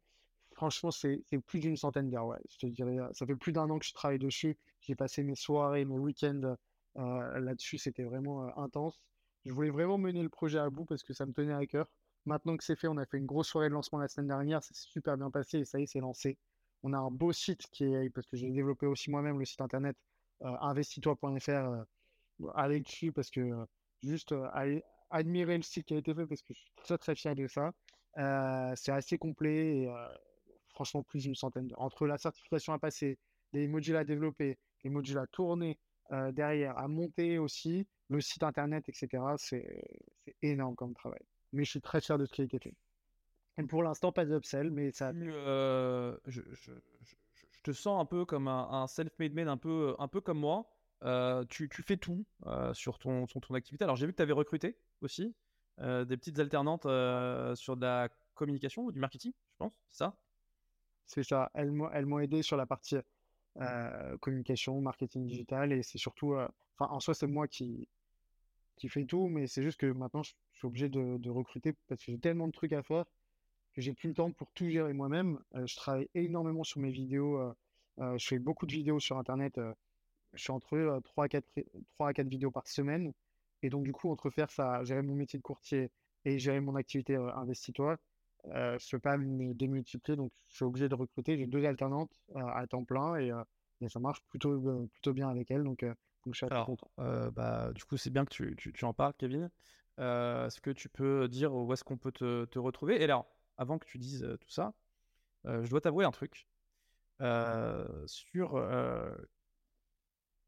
Franchement, c'est plus d'une centaine d'heures, ouais. Je te dirais, ça fait plus d'un an que je travaille dessus. J'ai passé mes soirées, mes week-ends là-dessus. C'était vraiment intense. Je voulais vraiment mener le projet à bout parce que ça me tenait à cœur. Maintenant que c'est fait, on a fait une grosse soirée de lancement la semaine dernière. Ça s'est super bien passé et ça y est, c'est lancé. On a un beau site qui est, parce que j'ai développé aussi moi-même le site internet investitoi.fr. allez dessus parce que juste admirer le site qui a été fait parce que je suis très très fier de ça. c'est assez complet et franchement plus d'une centaine Entre la certification à passer, les modules à développer, les modules à tourner derrière, à monter aussi, le site internet, etc. C'est énorme comme travail. Mais je suis très fier de ce qui a été fait. Et pour l'instant, pas d'upsell, mais ça. je, je, je, je, te sens un peu comme un, un self-made man, un peu, un peu comme moi. tu, tu, fais tout sur, ton, sur ton activité. Alors, j'ai vu que tu avais recruté aussi des petites alternantes sur de la communication ou du marketing, je pense, ça? C'est ça. Elles m'ont aidé sur la partie communication, marketing digital, et c'est surtout. Enfin, en soi, c'est moi qui, qui fais tout, mais c'est juste que maintenant, je suis obligé de, de recruter parce que j'ai tellement de trucs à faire que j'ai plus le temps pour tout gérer moi-même. je travaille énormément sur mes vidéos. je fais beaucoup de vidéos sur Internet. je suis entre 3 à 4, 3 à 4 vidéos par semaine. Et donc, du coup, entre faire ça, gérer mon métier de courtier et gérer mon activité investitoire, euh, je ne peux pas me démultiplier. Donc, je suis obligé de recruter. J'ai deux alternantes à temps plein et, ça marche plutôt, plutôt bien avec elles. Donc, donc je suis très content. bah, du coup, c'est bien que tu, tu, tu en parles, Kevin. Est-ce que tu peux dire où est-ce qu'on peut te, te, retrouver? Et alors, avant que tu dises tout ça, je dois t'avouer un truc. sur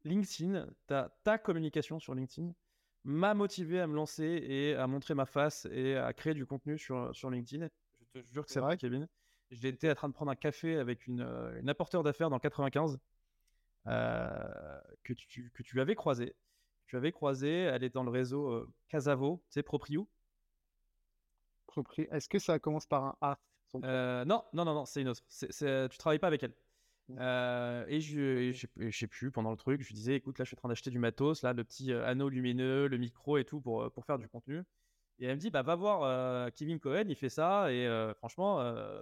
LinkedIn, ta, ta communication sur LinkedIn m'a motivé à me lancer et à montrer ma face et à créer du contenu sur, sur LinkedIn. Je te jure que c'est vrai, Kevin? J'étais en train de prendre un café avec une, une apporteur d'affaires dans 95 que, tu, que tu avais croisé. Tu avais croisé, elle est dans le réseau Casavo, tu sais, Proprio. Est-ce que ça commence par un A euh, non, non, non, non, c'est une autre. C'est, tu travailles pas avec elle. Euh, et je, je, sais plus, pendant le truc, je lui disais, écoute, là, je suis en train d'acheter du matos, là, le petit euh, anneau lumineux, le micro et tout pour, pour faire du contenu. Et elle me dit, bah, va voir Kevin Cohen, il fait ça, et franchement,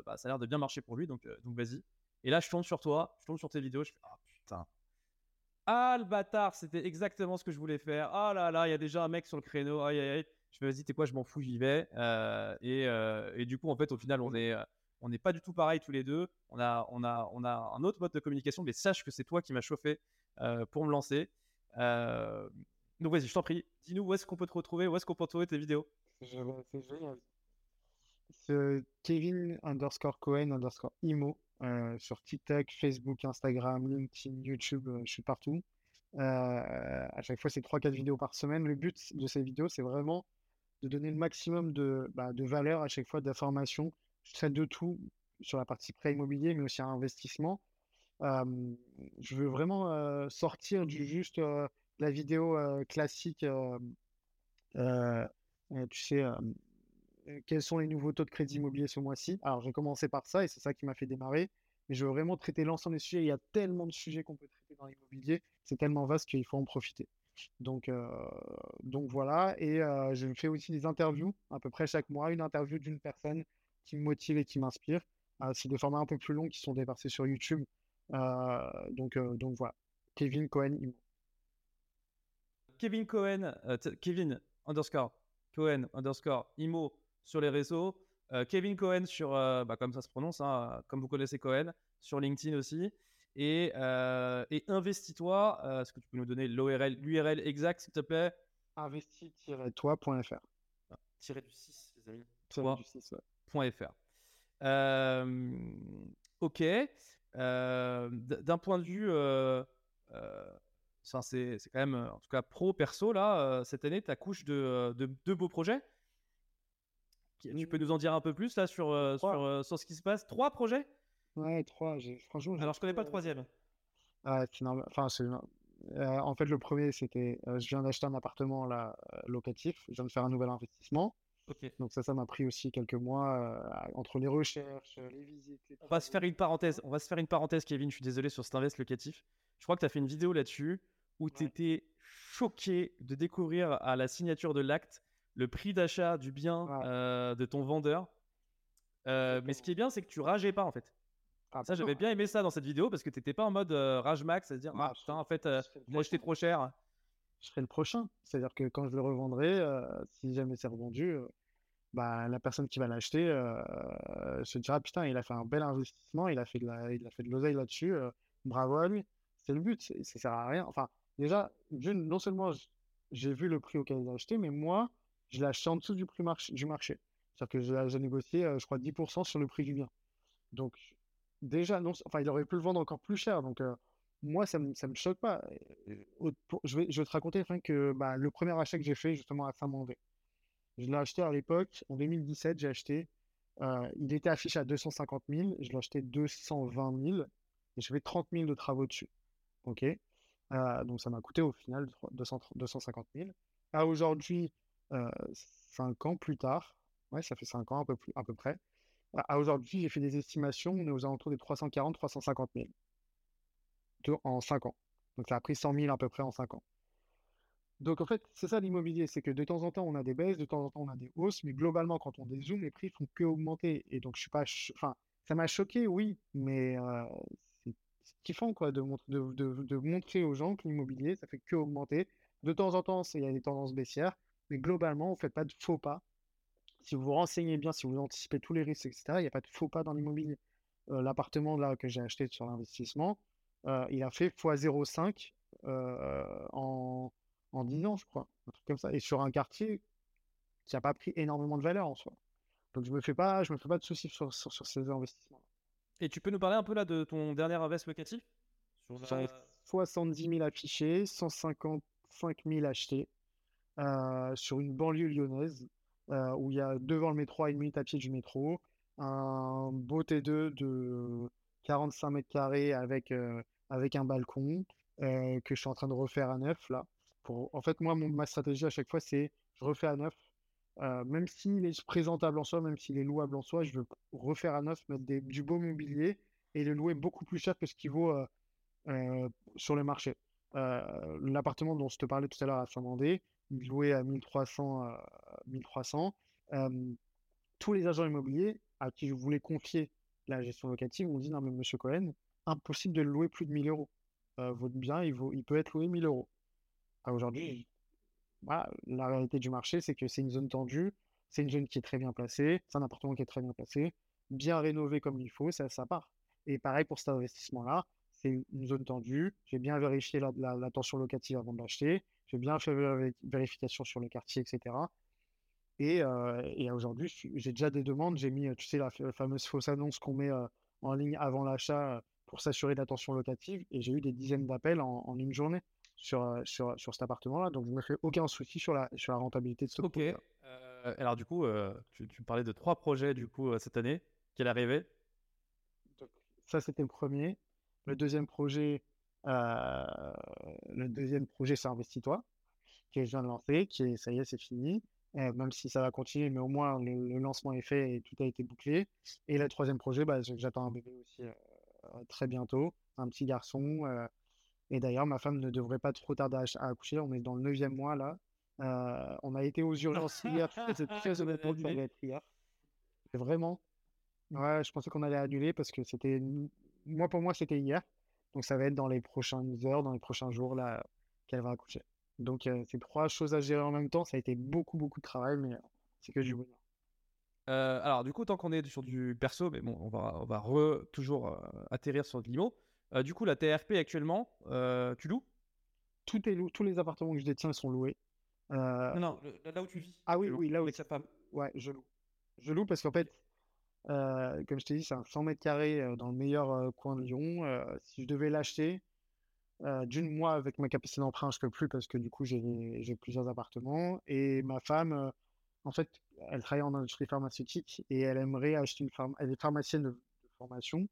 bah, ça a l'air de bien marcher pour lui, donc, donc vas-y. Et là, je tombe sur toi, je tombe sur tes vidéos, je fais, ah putain. Ah, le bâtard, c'était exactement ce que je voulais faire. Ah là là, il y a déjà un mec sur le créneau, aïe aïe aïe. Je me dis, t'es quoi, je m'en fous, j'y vais. Euh, et, euh, et, du coup, en fait, au final, on est, euh, on n'est pas du tout pareil tous les deux. On a, on a, on a un autre mode de communication, mais sache que c'est toi qui m'as chauffé pour me lancer. donc vas-y, je t'en prie, dis-nous où est-ce qu'on peut te retrouver, où est-ce qu'on peut trouver tes vidéos. C'est Kevin underscore Cohen underscore Imo sur TikTok, Facebook, Instagram, LinkedIn, YouTube, je suis partout. à chaque fois, c'est 3-4 vidéos par semaine. Le but de ces vidéos, c'est vraiment de donner le maximum de, bah, de valeur à chaque fois, d'information. Je traite de tout sur la partie prêt immobilier, mais aussi investissement. je veux vraiment sortir du juste la vidéo classique. Tu sais, quels sont les nouveaux taux de crédit immobilier ce mois-ci? Alors, j'ai commencé par ça et c'est ça qui m'a fait démarrer. Mais je veux vraiment traiter l'ensemble des sujets. Il y a tellement de sujets qu'on peut traiter dans l'immobilier. C'est tellement vaste qu'il faut en profiter. Donc, donc voilà. Et je fais aussi des interviews à peu près chaque mois, une interview d'une personne qui me motive et qui m'inspire. c'est des formats un peu plus longs qui sont déversés sur YouTube. donc, donc voilà. Kevin Cohen. Kevin Cohen, Kevin underscore Cohen underscore Imo sur les réseaux. Kevin Cohen sur, bah, comme ça se prononce, hein, comme vous connaissez Cohen, sur LinkedIn aussi. Et, euh, et investis-toi, euh, est-ce que tu peux nous donner l'URL, l'URL exact, s'il te plaît? Investi-toi.fr. Ah, tiré du 6, les amis. Toi, du 6, ouais. .fr. Euh, ok. d'un point de vue, ça, c'est, c'est quand même, en tout cas pro, perso, là, cette année, tu accouches de, de deux beaux projets? Tu peux nous en dire un peu plus là sur, sur, sur ce qui se passe? Trois projets? Ouais, trois. Franchement, Alors, je connais pas le troisième. Ah, enfin, euh, en fait, le premier, c'était. Euh, je viens d'acheter un appartement là, euh, locatif. Je viens de faire un nouvel investissement. Ok. Donc, ça, ça m'a pris aussi quelques mois entre les recherches, les visites. On va se faire une parenthèse. On va se faire une parenthèse, Kevin. Je suis désolé sur cet invest locatif. Je crois que tu as fait une vidéo là-dessus où tu étais choqué de découvrir à la signature de l'acte le prix d'achat du bien de ton vendeur. mais ce qui est bien, c'est que tu rageais pas en fait. Ah, Ça, j'avais bien aimé ça dans cette vidéo parce que t'étais pas en mode euh, rage max, à se dire Ah, ah putain, en fait, euh, acheté prochain. trop cher. je ferai le prochain. C'est-à-dire que quand je le revendrai, euh, si jamais c'est revendu, euh, bah, la personne qui va l'acheter euh, se dira putain, il a fait un bel investissement, il a fait de la, l'oseille là-dessus, euh, bravo à lui. C'est le but, ça sert à rien. Enfin, déjà, non seulement j'ai vu le prix auquel il a acheté, mais moi, je l'ai acheté en dessous du prix du marché. C'est-à-dire que j'ai négocié, euh, je crois, 10% sur le prix du bien. Donc, déjà, non, enfin, il aurait pu le vendre encore plus cher. Donc, euh, moi, ça ça me choque pas. Euh, je vais, je te raconter que bah, le premier achat que j'ai fait justement à Saint-Mandé, je l'ai acheté à l'époque, en 2017, j'ai acheté, il était affiché à 250 000, je l'ai acheté 220 000 et je fais 30 000 de travaux dessus. Ok? Euh, donc ça m'a coûté au final 200 250 000. À aujourd'hui, euh, 5 ans plus tard, ouais, ça fait 5 ans à peu, plus, à peu près. À à aujourd'hui, j'ai fait des estimations, on est aux alentours des 340-350 000 de- en 5 ans. Donc ça a pris 100 000 à peu près en 5 ans. Donc en fait, c'est ça l'immobilier, c'est que de temps en temps on a des baisses, de temps en temps on a des hausses, mais globalement quand on dézoome, les prix font que augmenter. Et donc je suis pas, enfin, ça m'a choqué, oui, mais euh, kiffant quoi de, de, de- montrer aux gens que l'immobilier ça fait que augmenter. De temps en temps, il y a des tendances baissières, mais globalement, on fait pas de faux pas. Si vous vous renseignez bien, si vous anticipez tous les risques, etc., il n'y a pas de faux pas dans l'immobilier. Euh, l'appartement là que j'ai acheté sur l'investissement, euh, il a fait x0,5 euh, en, en 10 ans, je crois. Un truc comme ça. Et sur un quartier qui n'a pas pris énormément de valeur en soi. Donc je me fais pas, me fais pas de soucis sur, sur, sur ces investissements. Et tu peux nous parler un peu là de ton dernier invest locatif? Sur la- J'en ai 70 000 affichés, 155 000 achetés euh, sur une banlieue lyonnaise euh, où il y a devant le métro à une minute à pied du métro un beau T2 de 45 mètres carrés avec, euh, avec un balcon euh, que je suis en train de refaire à neuf là. Pour... En fait, moi, mon- ma stratégie à chaque fois, c'est je refais à neuf. Euh, même s'il est présentable en soi, même s'il est louable en soi, je veux refaire à neuf, mettre du beau mobilier et le louer beaucoup plus cher que ce qu'il vaut euh, euh, sur le marché. L'appartement dont je te parlais tout à l'heure à Saint-Mandé, loué à 1300, euh, 1300 euh, tous les agents immobiliers à qui je voulais confier la gestion locative m'ont dit non mais monsieur Cohen, impossible de le louer plus de 1000 euros. Votre bien, il il peut être loué 1000 euros. Aujourd'hui, voilà, la réalité du marché, c'est que c'est une zone tendue, c'est une zone qui est très bien placée, c'est un appartement qui est très bien placé, bien rénové comme il faut, ça, ça part. Et pareil pour cet investissement-là, c'est une zone tendue, j'ai bien vérifié la, tension locative avant de l'acheter, j'ai bien fait la vé- vérification sur le quartier, etc. Et, euh, et aujourd'hui, j'ai déjà des demandes, j'ai mis, tu sais, la, fa- fameuse fausse annonce qu'on met euh, en ligne avant l'achat euh, pour s'assurer de la tension locative, et j'ai eu des dizaines d'appels en une journée sur, euh, sur, sur cet appartement-là, donc je me fais aucun souci sur la, sur la rentabilité de ce Ok. projet. Euh, alors du coup, euh, tu, tu parlais de trois projets du coup cette année arrivé. Donc, ça, c'était le premier. Le deuxième projet, euh, le deuxième projet, c'est Investis-toi, que je viens de lancer, qui est, ça y est, c'est fini. Euh, même si ça va continuer, mais au moins le, le lancement est fait et tout a été bouclé. Et le troisième projet, bah, j'attends un bébé aussi euh, très bientôt, un petit garçon. Et d'ailleurs, ma femme ne devrait pas trop tarder à, accoucher. On est dans le neuvième mois là. Euh, on a été aux urgences hier. C'est très honnêtement que ça allait être hier. C'est Vraiment. Ouais, je pensais qu'on allait annuler parce que c'était. Moi, pour moi, c'était hier. Donc, ça va être dans les prochaines heures, dans les prochains jours là, qu'elle va accoucher. Donc, euh, c'est trois choses à gérer en même temps. Ça a été beaucoup, beaucoup de travail, mais c'est que du bonheur. Euh, alors du coup, tant qu'on est sur du perso, mais bon, on va, on va re- toujours euh, atterrir sur de l'IMO. Euh, du coup, la TRP actuellement, euh, tu loues? Tout est lou- Tous les appartements que je détiens sont loués. Euh, Non, non, le- là où tu vis. Ah oui, oui, là où avec sa femme. Ouais, je loue. Je loue parce qu'en fait, comme je t'ai dit, c'est un 100 mètres carrés dans le meilleur coin de Lyon. Si je devais l'acheter, d'une mois avec ma capacité d'emprunt, je peux plus parce que du coup, j'ai plusieurs appartements. Et ma femme, en fait, elle travaille en industrie pharmaceutique et elle aimerait acheter une pharma... Elle est pharmacienne de, de formation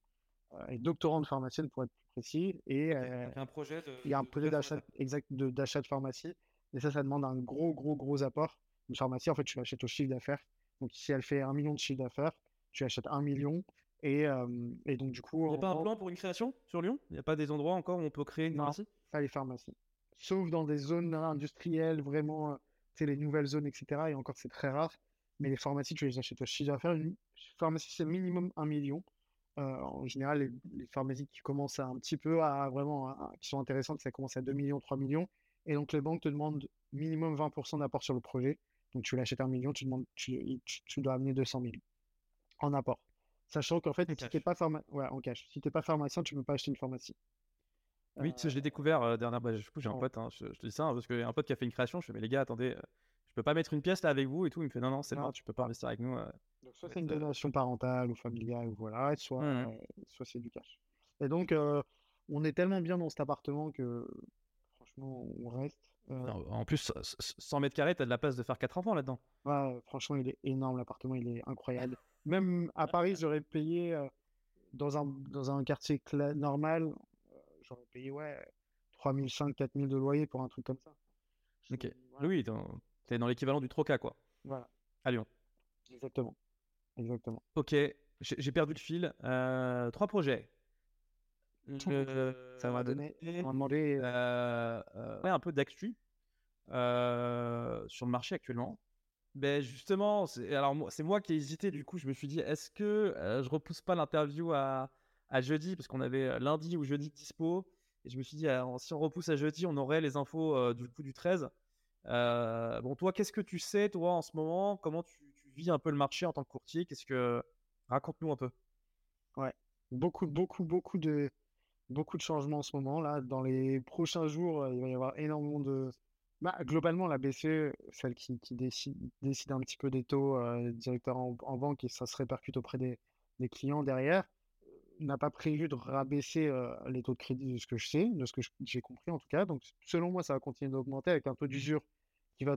et doctorante pharmacienne pour être plus précis. Et euh, un projet de. il y a un projet d'achat exact de- d'achat de pharmacie. Et ça, ça demande un gros, gros, gros apport. Une pharmacie, en fait, tu l'achètes au chiffre d'affaires. Donc, si elle fait un million de chiffre d'affaires, tu achètes un million. Et, euh, et donc, du coup, Il n'y a pas un plan pour une création sur Lyon? Il n'y a pas des endroits encore où on peut créer une Non. pharmacie? pas les pharmacies. Sauf dans des zones industrielles, vraiment, euh, tu les nouvelles zones, etc. Et encore, c'est très rare. Mais les pharmacies, tu les achètes au chiffre d'affaires. Une pharmacie, c'est minimum un million. En général, les, pharmacies qui commencent à un petit peu à vraiment, qui sont intéressantes, ça commence à 2 millions, 3 millions. Et donc, les banques te demandent minimum 20% d'apport sur le projet. Donc, tu l'achètes un million, tu, demandes, tu, tu, dois amener 200 000 en apport. Sachant qu'en fait, si tu n'es pas, ouais, en cash. Si pas pharmacien, tu ne peux pas acheter une pharmacie. Oui, je l'ai découvert euh, dernièrement. Bah, j'ai un pote, hein, je, te dis ça, hein, parce qu'il y a un pote qui a fait une création. Je fais, mais les gars, attendez, euh, je peux pas mettre une pièce là avec vous et tout. Il me fait, non, non, c'est bon, tu peux pas investir avec nous. Euh. Soit c'est une donation parentale ou familiale, ou voilà, soit, soit c'est du cash. Et donc, on est tellement bien dans cet appartement que franchement, on reste. En plus, 100 mètres carrés, t'as de la place de faire 4 enfants là-dedans. Ouais, franchement, il est énorme, l'appartement, il est incroyable. Même à Paris, j'aurais payé dans, un, dans un quartier normal, j'aurais payé ouais, 3005, 4000 de loyer pour un truc comme ça. Ok. Oui, t'es dans l'équivalent du Troca, quoi. Voilà. À Lyon. Exactement. Exactement. Ok, j'ai perdu le fil. Euh, trois projets. ça m'a donné. On m'a demandé. Euh, euh, ouais, un peu d'actu sur le marché actuellement. Ben justement, c'est alors c'est moi qui ai hésité. Du coup, je me suis dit, est-ce que je repousse pas l'interview à, à jeudi? Parce qu'on avait euh, lundi ou jeudi dispo. Et je me suis dit, ah, si on repousse à jeudi, on aurait les infos euh, du coup du 13. Euh, bon, toi, qu'est-ce que tu sais, toi, en ce moment? Comment tu, vis un peu le marché en tant que courtier Qu'est-ce que raconte-nous un peu Ouais, beaucoup, beaucoup, beaucoup de beaucoup de changements en ce moment là. Dans les prochains jours, il va y avoir énormément de. Bah, globalement, la BCE, celle qui, décide, décide un petit peu des taux directeurs en, banque et ça se répercute auprès des, clients derrière n'a pas prévu de rabaisser les taux de crédit de ce que je sais, de ce que j'ai compris en tout cas. Donc, selon moi, ça va continuer d'augmenter avec un taux d'usure qui va,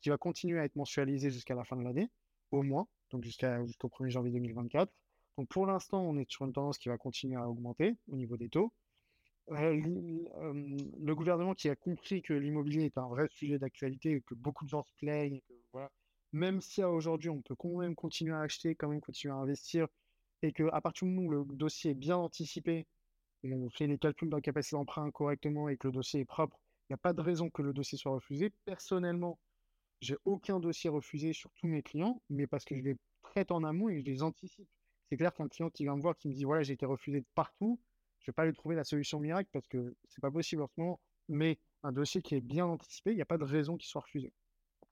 qui va continuer à être mensualisé jusqu'à la fin de l'année, au moins, donc jusqu'à, jusqu'au 1er janvier 2024. Donc, pour l'instant, on est sur une tendance qui va continuer à augmenter au niveau des taux. le gouvernement qui a compris que l'immobilier est un vrai sujet d'actualité, que beaucoup de gens se plaignent, même si aujourd'hui on peut quand même continuer à acheter, quand même continuer à investir, et qu'à partir du moment où le dossier est bien anticipé, et on fait les calculs de la capacité d'emprunt correctement et que le dossier est propre, il n'y a pas de raison que le dossier soit refusé. Personnellement, j'ai aucun dossier refusé sur tous mes clients, mais parce que je les traite en amont et je les anticipe. C'est clair qu'un client qui vient me voir, qui me dit voilà, j'ai été refusé de partout, je ne vais pas lui trouver la solution miracle parce que c'est pas possible en ce moment. Mais un dossier qui est bien anticipé, il n'y a pas de raison qu'il soit refusé.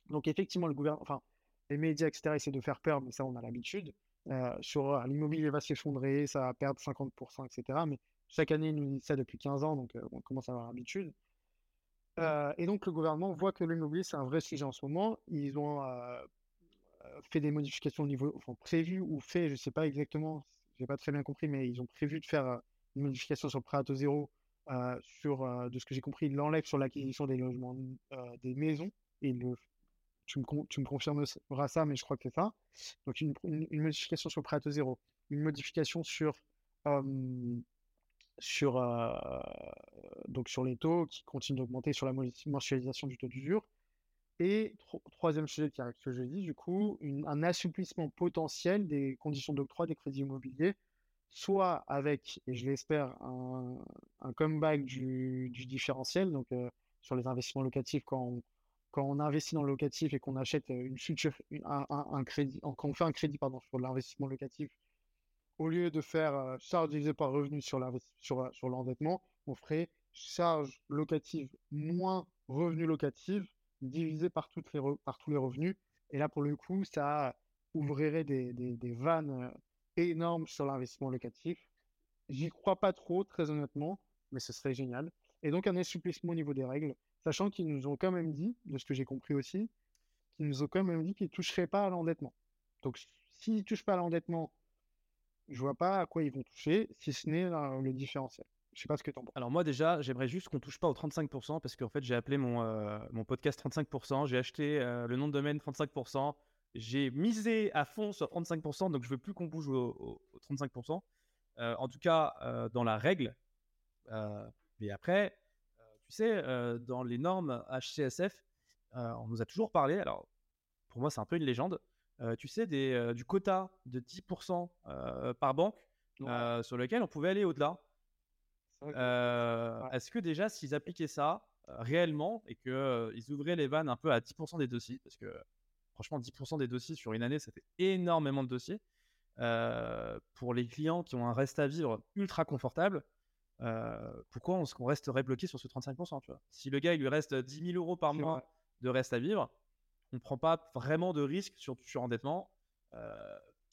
Donc effectivement, le gouvernement, enfin, les médias, etc., essaient de faire peur, mais ça, on a l'habitude. Euh, sur euh, l'immobilier va s'effondrer, ça va perdre 50%, etc. Mais chaque année, ils nous disent ça depuis 15 ans, donc euh, on commence à avoir l'habitude. Et donc, le gouvernement voit que l'immobilier, c'est un vrai sujet en ce moment. Ils ont fait des modifications au niveau, enfin, prévu ou fait, je ne sais pas exactement, j'ai pas très bien compris, mais ils ont prévu de faire une modification sur le prêt à taux zéro. sur, de ce que j'ai compris, ils l'enlèvent sur l'acquisition des logements, des maisons, et le tu me, confirmeras ça, mais je crois que c'est ça. Donc, une, modification sur prêt à zéro, une modification sur, sur, donc sur les taux qui continuent d'augmenter sur la mensualisation du taux d'usure. Et troisième sujet qui arrive ce jeudi, du coup, un assouplissement potentiel des conditions d'octroi des crédits immobiliers, soit avec, et je l'espère, un, un comeback du, différentiel, donc sur les investissements locatifs quand on, quand on investit dans le locatif et qu'on achète une future, un, crédit, quand on fait un crédit pardon, sur l'investissement locatif, au lieu de faire charge divisée par revenu sur l'endettement, on ferait charge locative moins revenu locatif divisé par, tous les revenus. Et là, pour le coup, ça ouvrirait des, des vannes énormes sur l'investissement locatif. J'y crois pas trop, très honnêtement, mais ce serait génial. Et donc, un assouplissement au niveau des règles. Sachant qu'ils nous ont quand même dit, de ce que j'ai compris aussi, qu'ils nous ont quand même dit qu'ils ne toucheraient pas à l'endettement. Donc, s'ils ne touchent pas à l'endettement, je vois pas à quoi ils vont toucher, si ce n'est le différentiel. Je sais pas ce que tu en penses. Alors moi déjà, j'aimerais juste qu'on touche pas au 35% parce qu'en fait j'ai appelé mon, euh, mon podcast 35%, j'ai acheté euh, le nom de domaine 35%, j'ai misé à fond sur 35%, donc je veux plus qu'on bouge au, 35%. Euh, en tout cas, dans la règle. mais après, tu sais, dans les normes HCSF, on nous a toujours parlé, alors pour moi c'est un peu une légende, tu sais, des, du quota de 10% par banque sur lequel on pouvait aller au-delà. Est-ce que déjà, s'ils appliquaient ça réellement et qu'ils ouvraient les vannes un peu à 10% des dossiers, parce que franchement, 10% des dossiers sur une année, ça fait énormément de dossiers, pour les clients qui ont un reste à vivre ultra confortable, pourquoi on, on, resterait bloqué sur ce 35% tu vois? Si le gars, il lui reste 10 000 euros par mois de reste à vivre, on ne prend pas vraiment de risque sur du surendettement,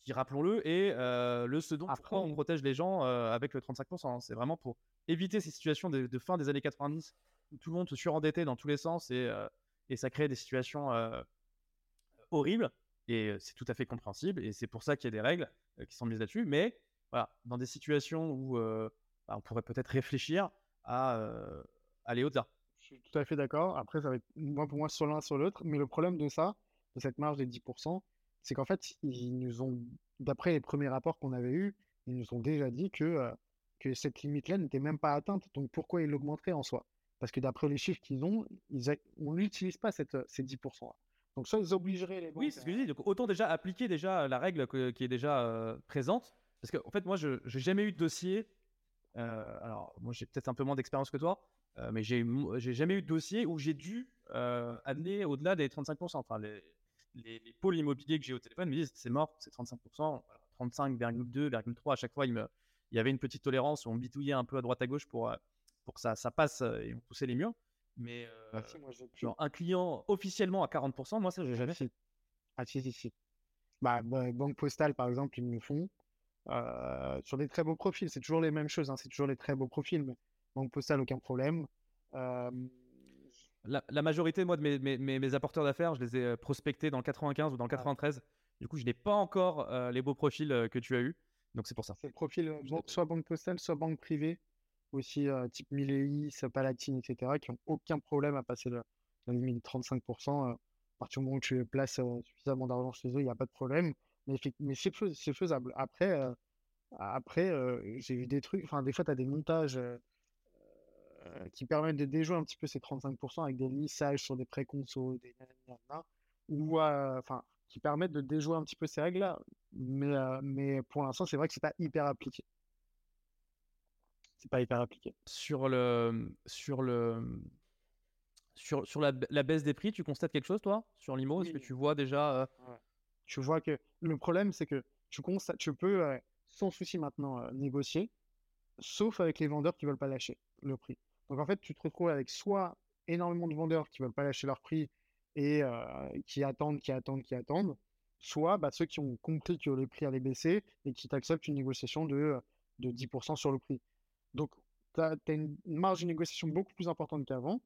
qui, rappelons-le, est le ce dont on protège les gens avec le 35%. Hein. C'est vraiment pour éviter ces situations de, fin des années 90 où tout le monde se surendettait dans tous les sens et, et ça crée des situations horribles. Et c'est tout à fait compréhensible. Et c'est pour ça qu'il y a des règles qui sont mises là-dessus. Mais voilà, dans des situations où bah, on pourrait peut-être réfléchir à aller au-delà. Je suis tout à fait d'accord. Après, ça va être moi pour moi sur l'un sur l'autre. Mais le problème de ça, de cette marge des 10%, c'est qu'en fait, ils nous ont, d'après les premiers rapports qu'on avait eus, ils nous ont déjà dit que, que cette limite-là n'était même pas atteinte. Donc pourquoi ils l'augmenteraient en soi? Parce que d'après les chiffres qu'ils ont, ils on n'utilise pas cette, ces 10%-là. Donc ça, ils obligeraient les banques. Oui, c'est ce que je dis. Donc autant déjà appliquer déjà la règle qui est déjà présente. Parce qu'en en fait, moi, je n'ai jamais eu de dossier. alors, moi, j'ai peut-être un peu moins d'expérience que toi, mais j'ai jamais eu de dossier où j'ai dû amener au-delà des 35%. Enfin, les, les, pôles immobiliers que j'ai au téléphone me disent c'est mort, c'est 35%, 35,2,3 à chaque fois. Il, me, il y avait une petite tolérance où on bitouillait un peu à droite à gauche pour, pour que ça, ça passe et on poussait les murs. Mais euh, genre un client officiellement à 40%, moi ça j'ai jamais fait. Ah si si si. Bah, bah, banque postale par exemple ils me font euh, sur des très beaux profils. C'est toujours les mêmes choses, hein, c'est toujours les très beaux profils. Mais banque postale aucun problème. Euh, la, majorité moi de mes, mes, mes, apporteurs d'affaires, je les ai prospectés dans le 95 ou dans le 93. Du coup je n'ai pas encore les beaux profils que tu as eu. Donc c'est pour ça. C'est le profil soit banque postale, soit banque privée aussi type Mileis, Palatine, etc., qui n'ont aucun problème à passer la, limite de 35%. à partir du moment où tu places suffisamment d'argent chez eux, il n'y a pas de problème. Mais, mais c'est faisable. Après, après j'ai vu des trucs, enfin, des fois, tu as des montages qui permettent de déjouer un petit peu ces 35% avec des lissages sur des préconsos, des ou enfin, qui permettent de déjouer un petit peu ces règles-là. Mais, mais pour l'instant, c'est vrai que c'est pas hyper appliqué c'est pas hyper appliqué. Sur le, sur le, sur, sur la, la, baisse des prix, tu constates quelque chose toi? Sur l'IMO Est-ce que tu vois déjà euh Tu vois que le problème, c'est que tu constates, tu peux euh, sans souci maintenant euh, négocier, sauf avec les vendeurs qui veulent pas lâcher le prix. Donc en fait, tu te retrouves avec soit énormément de vendeurs qui veulent pas lâcher leur prix et qui attendent, qui attendent, qui attendent, soit bah, ceux qui ont compris que le prix allait baisser et qui t'acceptent une négociation de, de 10% sur le prix. Donc, tu as, une marge de négociation beaucoup plus importante qu'avant,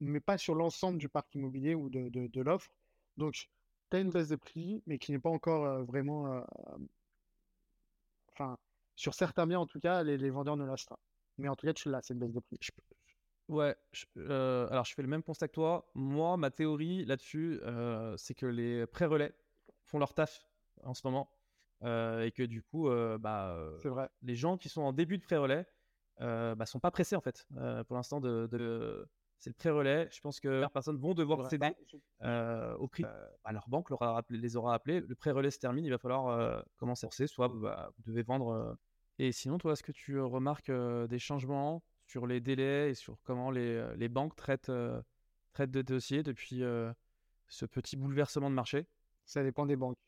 mais pas sur l'ensemble du parc immobilier ou de, l'offre. Donc, tu as une baisse de prix, mais qui n'est pas encore euh, vraiment. Euh, enfin, sur certains biens, en tout cas, les, vendeurs ne lâchent pas. Mais en tout cas, tu l'as, cette baisse de prix. Ouais, euh, alors je fais le même constat que toi. Moi, ma théorie là-dessus, c'est que les pré-relais font leur taf en ce moment. et que du coup, bah, vrai. les gens qui sont en début de pré-relais, euh, bah, sont pas pressés en fait euh, pour l'instant de, c'est le pré-relais. Je pense que les personnes vont devoir céder euh, au prix. Bah, leur banque les aura appelés. Le pré-relais se termine, il va falloir commencer à forcer. Soit bah, vous devez vendre. Et sinon, toi, est-ce que tu remarques des changements sur les délais et sur comment les, les banques traitent, traitent de dossiers depuis ce petit bouleversement de marché? Ça dépend des banques.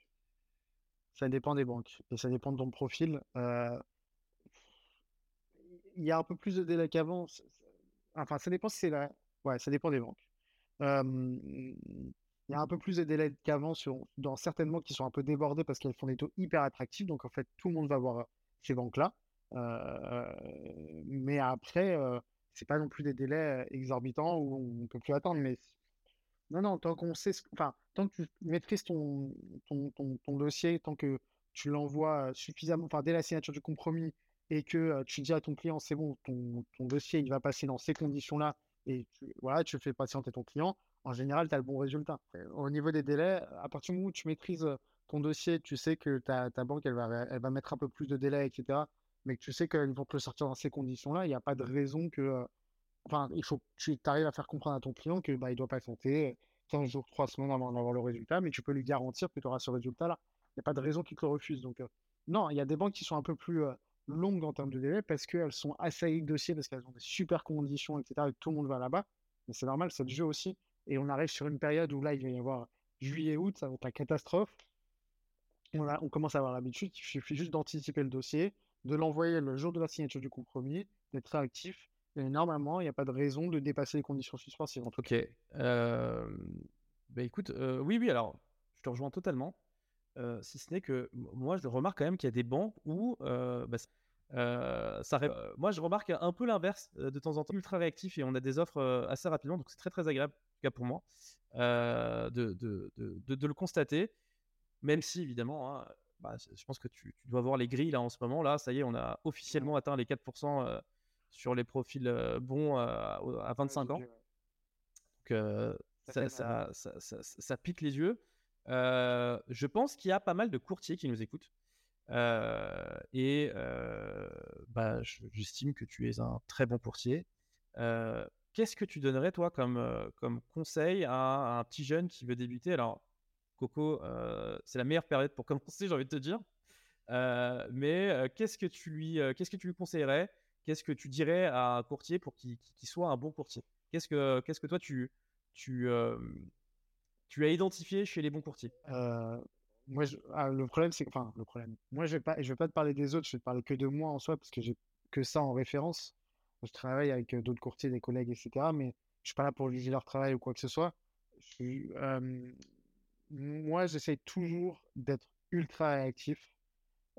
Ça dépend des banques. Et ça dépend de ton profil il y a un peu plus de délai qu'avant. Enfin, ça dépend si c'est la. Ouais, ça dépend des banques. il y a un peu plus de délai qu'avant dans certaines banques qui sont un peu débordées parce qu'elles font des taux hyper attractifs. Donc, en fait, tout le monde va voir ces banques-là. mais après, c'est pas non plus des délais exorbitants où on peut plus attendre. Mais non, non, tant qu'on sait, enfin, tant que tu maîtrises ton, ton, ton, dossier, tant que tu l'envoies suffisamment, enfin, dès la signature du compromis, et que tu dis à ton client, c'est bon, ton, dossier, il va passer dans ces conditions-là, et voilà, tu fais patienter ton client, en général, tu as le bon résultat. Au niveau des délais, à partir du moment où tu maîtrises ton dossier, tu sais que ta, banque, elle va, mettre un peu plus de délai, etc., mais que tu sais qu'ils vont te le sortir dans ces conditions-là, il n'y a pas de raison que... Enfin, il faut que tu arrives à faire comprendre à ton client que bah, il doit patienter 15 jours, 3 semaines avant d'avoir le résultat, mais tu peux lui garantir que tu auras ce résultat-là. Il n'y a pas de raison qu'il te le refuse. Donc, non, il y a des banques qui sont un peu plus longues en termes de délai parce qu'elles sont assaillies de dossiers, parce qu'elles ont des super conditions, etc. Et tout le monde va là-bas. Mais c'est normal, c'est le jeu aussi. Et on arrive sur une période où là, il va y avoir juillet-août, ça va être la catastrophe. On, a, on commence à avoir l'habitude qu'il suffit juste d'anticiper le dossier, de l'envoyer le jour de la signature du compromis, d'être réactif. Et normalement, il n'y a pas de raison de dépasser les conditions suspensives. Ok. Euh, bah écoute, euh, oui, oui, alors, je te rejoins totalement. Euh, si ce n'est que moi, je remarque quand même qu'il y a des bancs où bah, ça moi, je remarque un peu l'inverse de temps en temps, ultra réactif et on a des offres assez rapidement, donc c'est très très agréable, en tout cas pour moi, de, de, de, de, le constater, même si évidemment, hein, bah, je pense que tu, tu, dois voir les grilles là en ce moment, là, ça y est, on a officiellement atteint les 4% sur les profils bons à 25 ans. Donc, ça, ça, ça, ça, pique les yeux. je pense qu'il y a pas mal de courtiers qui nous écoutent. et bah, j'estime que tu es un très bon courtier. Qu'est-ce que tu donnerais, toi, comme, comme conseil à, un petit jeune qui veut débuter? Alors, Coco, c'est la meilleure période pour commencer, j'ai envie de te dire. mais qu'est-ce que tu lui, qu'est-ce que tu lui conseillerais? Qu'est-ce que tu dirais à un courtier pour qu'il soit un bon courtier? Qu'est-ce que, qu'est-ce que toi tu, tu, tu as identifié chez les bons courtiers? Moi, ah, le problème, c'est enfin le problème. Moi, je vais pas, je vais pas te parler des autres. Je vais te parler que de moi en soi parce que j'ai que ça en référence. Je travaille avec d'autres courtiers, des collègues, etc. Mais je suis pas là pour juger leur travail ou quoi que ce soit. Moi, j'essaie toujours d'être ultra réactif.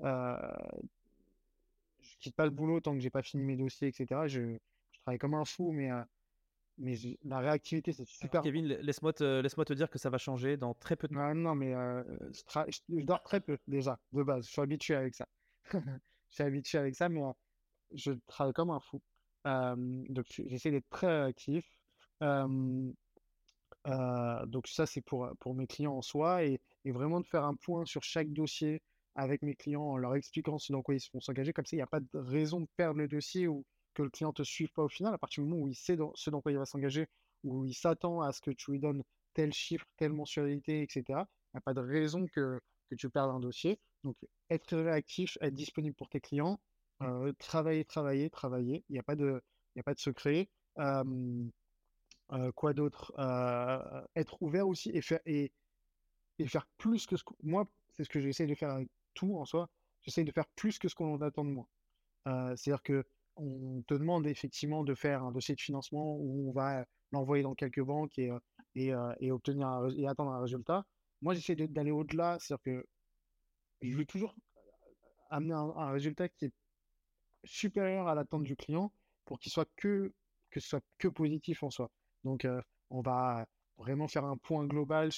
Euh, je quitte pas le boulot tant que j'ai pas fini mes dossiers, etc. Je, je travaille comme un fou, mais mais la réactivité, c'est super. Kevin, laisse-moi te, laisse te dire que ça va changer dans très peu de temps. Ah, non, mais euh, je, dors très peu déjà, de base. Je suis habitué avec ça. je suis habitué avec ça, mais euh, je travaille comme un fou. Euh, donc, j'essaie d'être très réactif. Donc, ça, c'est pour, pour mes clients en soi et, et, vraiment de faire un point sur chaque dossier avec mes clients en leur expliquant ce dans quoi ils vont s'engager. Comme ça, il n'y a pas de raison de perdre le dossier ou que le client te suive pas au final, à partir du moment où il sait ce dans quoi il va s'engager, où il s'attend à ce que tu lui donnes tel chiffre, telle mensualité, etc., il n'y a pas de raison que, que tu perdes un dossier. Donc, être réactif, être disponible pour tes clients, mmh. euh, travailler, travailler, travailler. Il n'y a, pas de, a pas de secret. Euh, quoi d'autre? Euh, Être ouvert aussi et faire, et, et faire plus que ce que. Moi, c'est ce que j'essaie de faire avec tout en soi. J'essaie de faire plus que ce qu'on attend de moi. C'est-à-dire que on te demande effectivement de faire un dossier de financement où on va l'envoyer dans quelques banques et, et, obtenir et attendre un résultat. Moi, j'essaie d'aller au-delà, c'est-à-dire que je veux toujours amener un, résultat qui est supérieur à l'attente du client pour qu'il soit que que ce soit que positif en soi. Donc, on va vraiment faire un point global.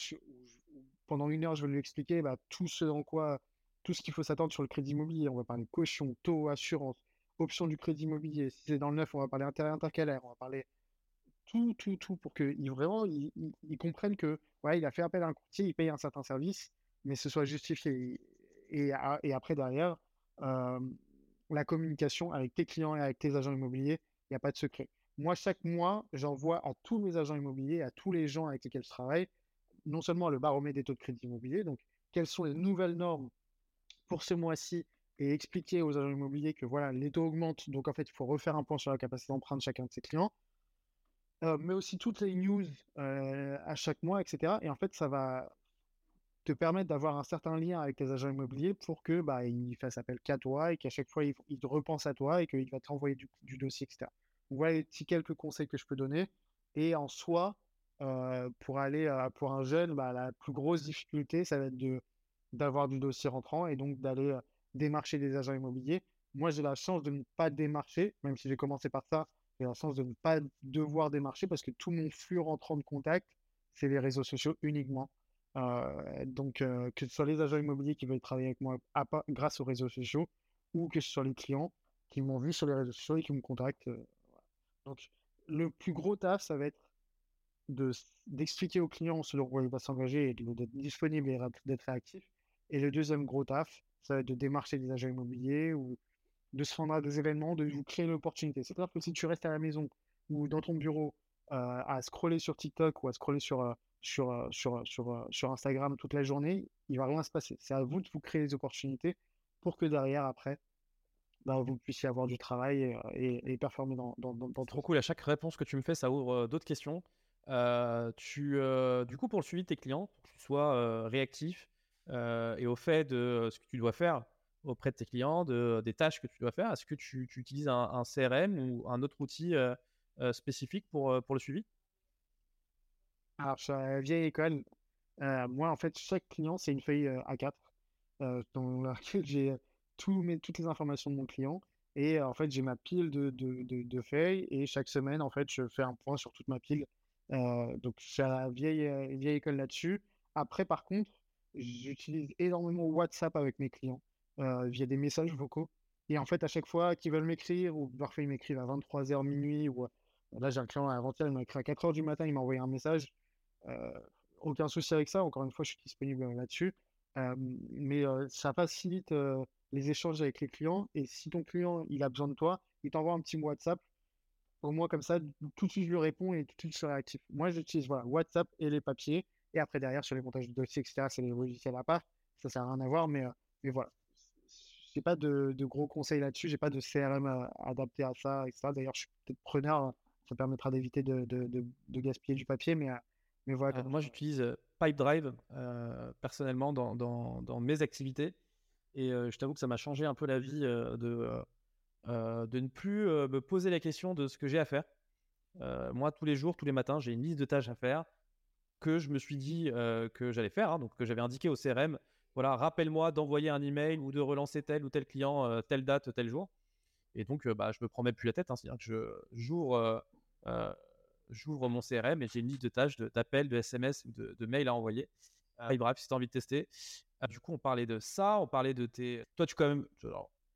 pendant une heure, je vais lui expliquer bah, tout ce dans quoi, tout ce qu'il faut s'attendre sur le crédit immobilier. On va parler caution, taux, assurance, option du crédit immobilier. Si c'est dans le neuf, on va parler intérêt intercalaire, on va parler tout, tout, tout pour qu'ils vraiment ils, comprennent que ouais, il a fait appel à un courtier, il paye un certain service, mais ce soit justifié. Et, et après, derrière, euh, la communication avec tes clients et avec tes agents immobiliers, il n'y a pas de secret. Moi, chaque mois, j'envoie à tous mes agents immobiliers, à tous les gens avec lesquels je travaille, non seulement le baromètre des taux de crédit immobilier, donc quelles sont les nouvelles normes pour ce mois-ci et expliquer aux agents immobiliers que voilà, les taux augmentent, donc en fait, il faut refaire un point sur la capacité d'emprunt de chacun de ses clients, euh, mais aussi toutes les news euh, à chaque mois, etc. Et en fait, ça va te permettre d'avoir un certain lien avec tes agents immobiliers pour que bah, fassent appel qu'à toi et qu'à chaque fois, ils, te repensent à toi et qu'il va t'envoyer du, du, dossier, etc. Voilà petits quelques conseils que je peux donner. Et en soi, euh, pour aller pour un jeune, bah, la plus grosse difficulté, ça va être de d'avoir du dossier rentrant et donc d'aller démarcher des agents immobiliers. Moi, j'ai la chance de ne pas démarcher, même si j'ai commencé par ça, j'ai la chance de ne pas devoir démarcher parce que tout mon flux rentrant de contact, c'est les réseaux sociaux uniquement. Euh, donc, euh, que ce soit les agents immobiliers qui veulent travailler avec moi grâce aux réseaux sociaux ou que ce soit les clients qui m'ont vu sur les réseaux sociaux et qui me contactent. Donc, le plus gros taf, ça va être d'expliquer aux clients ce dont il va s'engager et d'être disponible et d'être réactif. Et le deuxième gros taf, ça va être de démarcher des agents immobiliers ou de se rendre à des événements, de vous créer l'opportunité. C'est-à-dire que si tu restes à la maison ou dans ton bureau euh, à scroller sur TikTok ou à scroller sur, euh, euh, sur, Instagram toute la journée, il va rien se passer. C'est à vous de vous créer des opportunités pour que derrière, après, bah, vous puissiez avoir du travail et, et, performer dans, dans, dans, Trop cool. À chaque réponse que tu me fais, ça ouvre d'autres questions. tu, du coup, pour le suivi de tes clients, que tu sois réactif, et au fait de ce que tu dois faire auprès de tes clients, de, des tâches que tu dois faire Est-ce que tu, utilises un, CRM ou un autre outil spécifique pour, pour le suivi? Alors, je suis à vieille école. moi, en fait, chaque client, c'est une feuille A4 dans laquelle j'ai toutes les informations de mon client. Et en fait, j'ai ma pile de, de, de, feuilles et chaque semaine, en fait, je fais un point sur toute ma pile. donc, je suis à la vieille, vieille école là-dessus. Après, par contre, j'utilise énormément WhatsApp avec mes clients via des messages vocaux. Et en fait, à chaque fois qu'ils veulent m'écrire, ou parfois ils m'écrivent à 23h minuit, ou là j'ai un client avant-hier, il m'a écrit à 4h du matin, il m'a envoyé un message. aucun souci avec ça, encore une fois, je suis disponible là-dessus. mais ça facilite les échanges avec les clients. Et si ton client il a besoin de toi, il t'envoie un petit WhatsApp. Au moins, comme ça, tout de suite, je lui réponds et tout de suite, je suis réactif. Moi, j'utilise voilà, WhatsApp et les papiers. Et après, derrière, sur les montages de dossiers, etc., c'est les logiciels à part. Ça, ça n'a rien à voir. Mais, mais voilà. J'ai pas de, de, gros conseils là-dessus. J'ai pas de CRM adapté à ça, etc. D'ailleurs, je suis peut-être preneur. Ça permettra d'éviter de, de, de, gaspiller du papier. Mais, mais voilà. moi, j'utilise Pipedrive euh, personnellement dans, dans, dans, mes activités. Et je t'avoue que ça m'a changé un peu la vie de, de ne plus me poser la question de ce que j'ai à faire. moi, tous les jours, tous les matins, j'ai une liste de tâches à faire que je me suis dit que j'allais faire, hein, donc que j'avais indiqué au CRM. Voilà, rappelle-moi d'envoyer un email ou de relancer tel ou tel client, telle date, tel jour. Et donc, bah, je me prends même plus la tête. Hein, C'est-à-dire que j'ouvre, j'ouvre mon CRM et j'ai une liste de tâches, d'appels, de, SMS ou de, de mails à envoyer. Ah, bref, si tu as envie de tester. Ah, du coup, on parlait de ça, on parlait de tes. Toi, tu quand même. je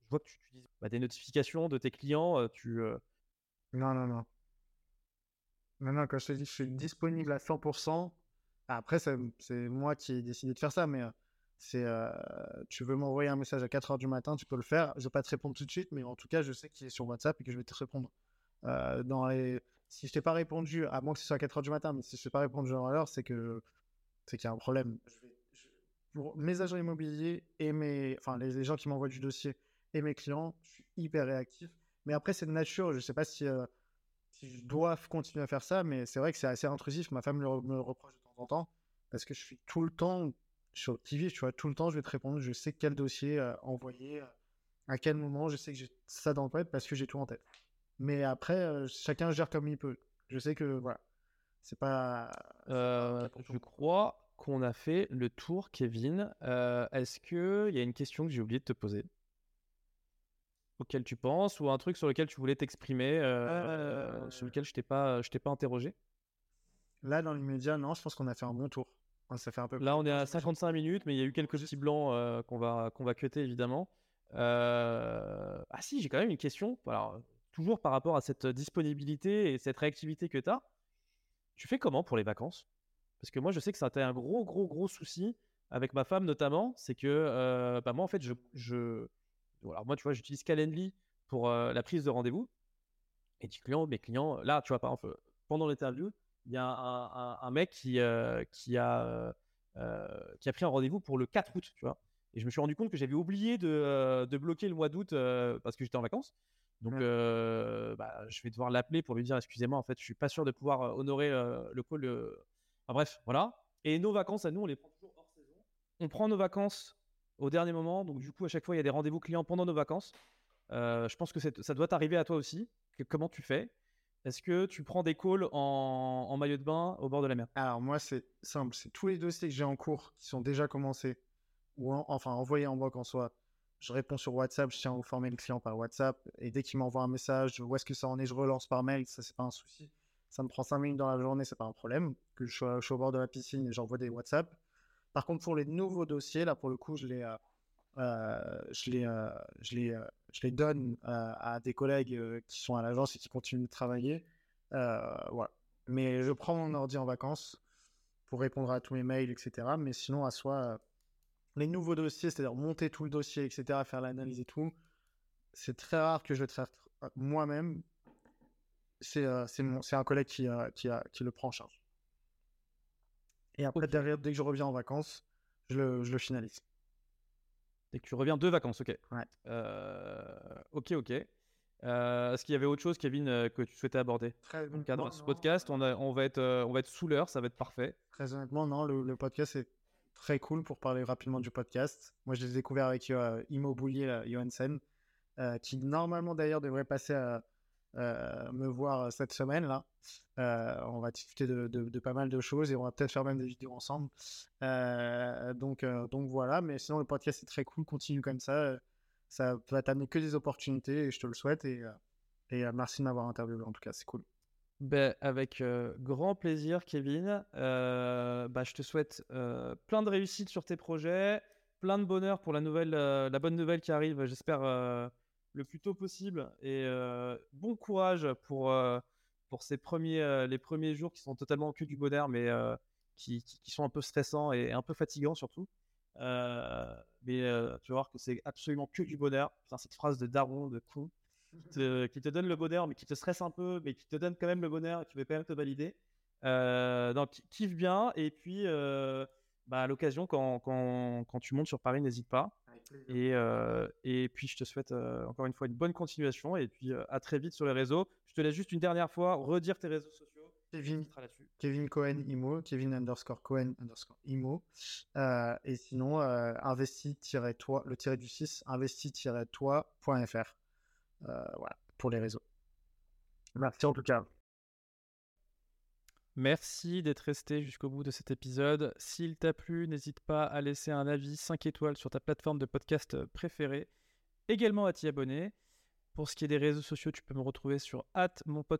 vois que tu utilises bah, des notifications de tes clients. Tu. Non, non, non. Non, non, quand je te dis je suis disponible à 100%, après, c'est moi qui ai décidé de faire ça, mais c'est. tu veux m'envoyer un message à 4h du matin, tu peux le faire. Je ne vais pas te répondre tout de suite, mais en tout cas, je sais qu'il est sur WhatsApp et que je vais te répondre. dans les... Si je t'ai pas répondu, à moins que ce soit à 4h du matin, mais si je t'ai pas répondu à l'heure, c'est que c'est qu'il y a un problème. pour mes agents immobiliers et mes, enfin, les, gens qui m'envoient du dossier et mes clients, je suis hyper réactif. Mais après, c'est de nature. Je ne sais pas si, euh, je dois continuer à faire ça, mais c'est vrai que c'est assez intrusif. Ma femme me, me reproche de temps en temps parce que je suis tout le temps sur TV, tu vois, tout le temps, je vais te répondre. Je sais quel dossier euh, envoyer, euh, à quel moment. Je sais que j'ai ça dans le tête parce que j'ai tout en tête. Mais après, chacun gère comme il peut. Je sais que voilà, c'est pas. Euh, je crois qu'on a fait le tour, Kevin. Euh, est-ce qu'il y a une question que j'ai oublié de te poser? Auquel tu penses ou un truc sur lequel tu voulais t'exprimer, euh, sur lequel je t'ai pas, je t'ai pas interrogé? Là, dans l'immédiat, non, je pense qu'on a fait un bon tour. Ça fait un peu. Là, on est à 55 minutes, mais il y a eu quelques petits blancs qu'on va qu'on va cuter évidemment. Ah si, j'ai quand même une question. Alors, toujours par rapport à cette disponibilité et cette réactivité que tu as. Tu fais comment pour les vacances? Parce que moi, je sais que ça a été un gros, gros, gros souci avec ma femme notamment. C'est que bah, moi, en fait, je. Alors, moi, tu vois, j'utilise Calendly pour la prise de rendez-vous. Et du client, mes clients, là, tu vois, par exemple, pendant l'interview, il y a un, mec qui, a, pris un rendez-vous pour le 4 août, tu vois? Et je me suis rendu compte que j'avais oublié de, bloquer le mois d'août parce que j'étais en vacances. Donc, bah, je vais devoir l'appeler pour lui dire excusez-moi, en fait, je suis pas sûr de pouvoir honorer le call. Enfin, bref, voilà. Et nos vacances, à nous, on les prend toujours hors saison. On prend nos vacances au dernier moment. Donc, du coup, à chaque fois, il y a des rendez-vous clients pendant nos vacances. je pense que ça doit t'arriver à toi aussi. comment tu fais? Est-ce que tu prends des calls en, maillot de bain au bord de la mer? Alors, moi, c'est simple. C'est tous les dossiers que j'ai en cours qui sont déjà commencés ou enfin envoyés en bloc en soi je réponds sur WhatsApp, je tiens à former le client par WhatsApp. Et dès qu'il m'envoie un message, où est-ce que ça en est, je relance par mail, ça c'est pas un souci. Ça me prend 5 minutes dans la journée, c'est pas un problème. Que je sois, au bord de la piscine et j'envoie des WhatsApp. Par contre, pour les nouveaux dossiers, là pour le coup, je les, euh, euh, je les, euh, je les, je les donne à des collègues qui sont à l'agence et qui continuent de travailler. voilà. Mais je prends mon ordi en vacances pour répondre à tous mes mails, etc. Mais sinon, à soi, les nouveaux dossiers, c'est-à-dire monter tout le dossier, etc., faire l'analyse et tout, c'est très rare que je vais te faire moi-même. C'est euh, un collègue qui, euh, qui, qui, le prend en charge. Et après, derrière, dès que je reviens en vacances, je le, je le finalise. Dès que tu reviens de vacances, ok. Ouais. Euh, ok, ok. Est-ce qu'il y avait autre chose, Kevin, que tu souhaitais aborder Très Dans le ce podcast, on, on, va être, on va être sous l'heure, ça va être parfait. Très honnêtement, non, le, le podcast est très cool pour parler rapidement du podcast. Moi, je l'ai découvert avec euh, Imo Johansen, euh, qui normalement d'ailleurs devrait passer à me voir cette semaine là. on va discuter de, pas mal de choses et on va peut-être faire même des vidéos ensemble. donc, donc voilà, mais sinon le podcast est très cool, continue comme ça. Ça va t'amener que des opportunités et je te le souhaite. Et merci de m'avoir interviewé en tout cas, c'est cool. Ben, avec grand plaisir, Kevin. bah, je te souhaite plein de réussite sur tes projets, plein de bonheur pour la, nouvelle, la bonne nouvelle qui arrive, j'espère le plus tôt possible. Et bon courage pour, pour ces premiers, les premiers jours qui sont totalement que du bonheur, mais qui, qui, sont un peu stressants et un peu fatigants surtout. mais tu vas voir que c'est absolument que du bonheur. cette phrase de daron, de con qui te, donne le bonheur, mais qui te stresse un peu, mais qui te donne quand même le bonheur et qui veut quand même te valider. Euh, donc, kiffe bien. Et puis, euh, bah, à l'occasion, quand, quand, quand, tu montes sur Paris, n'hésite pas. Et, euh, et puis, je te souhaite encore une fois une bonne continuation. Et puis, à très vite sur les réseaux. Je te laisse juste une dernière fois redire tes réseaux sociaux. Kevin, Kevin Cohen Imo, Kevin underscore Cohen underscore Imo. et sinon, investi-toi, le tiré du 6, investi-toi.fr. Euh, voilà, pour les réseaux. Merci en tout cas. Merci d'être resté jusqu'au bout de cet épisode. S'il t'a plu, n'hésite pas à laisser un avis 5 étoiles sur ta plateforme de podcast préférée. Également à t'y abonner. Pour ce qui est des réseaux sociaux, tu peux me retrouver sur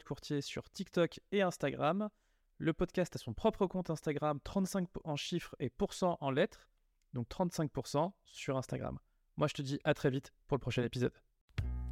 courtier sur TikTok et Instagram. Le podcast a son propre compte Instagram, 35 en chiffres et pourcents en lettres. Donc 35% sur Instagram. Moi, je te dis à très vite pour le prochain épisode.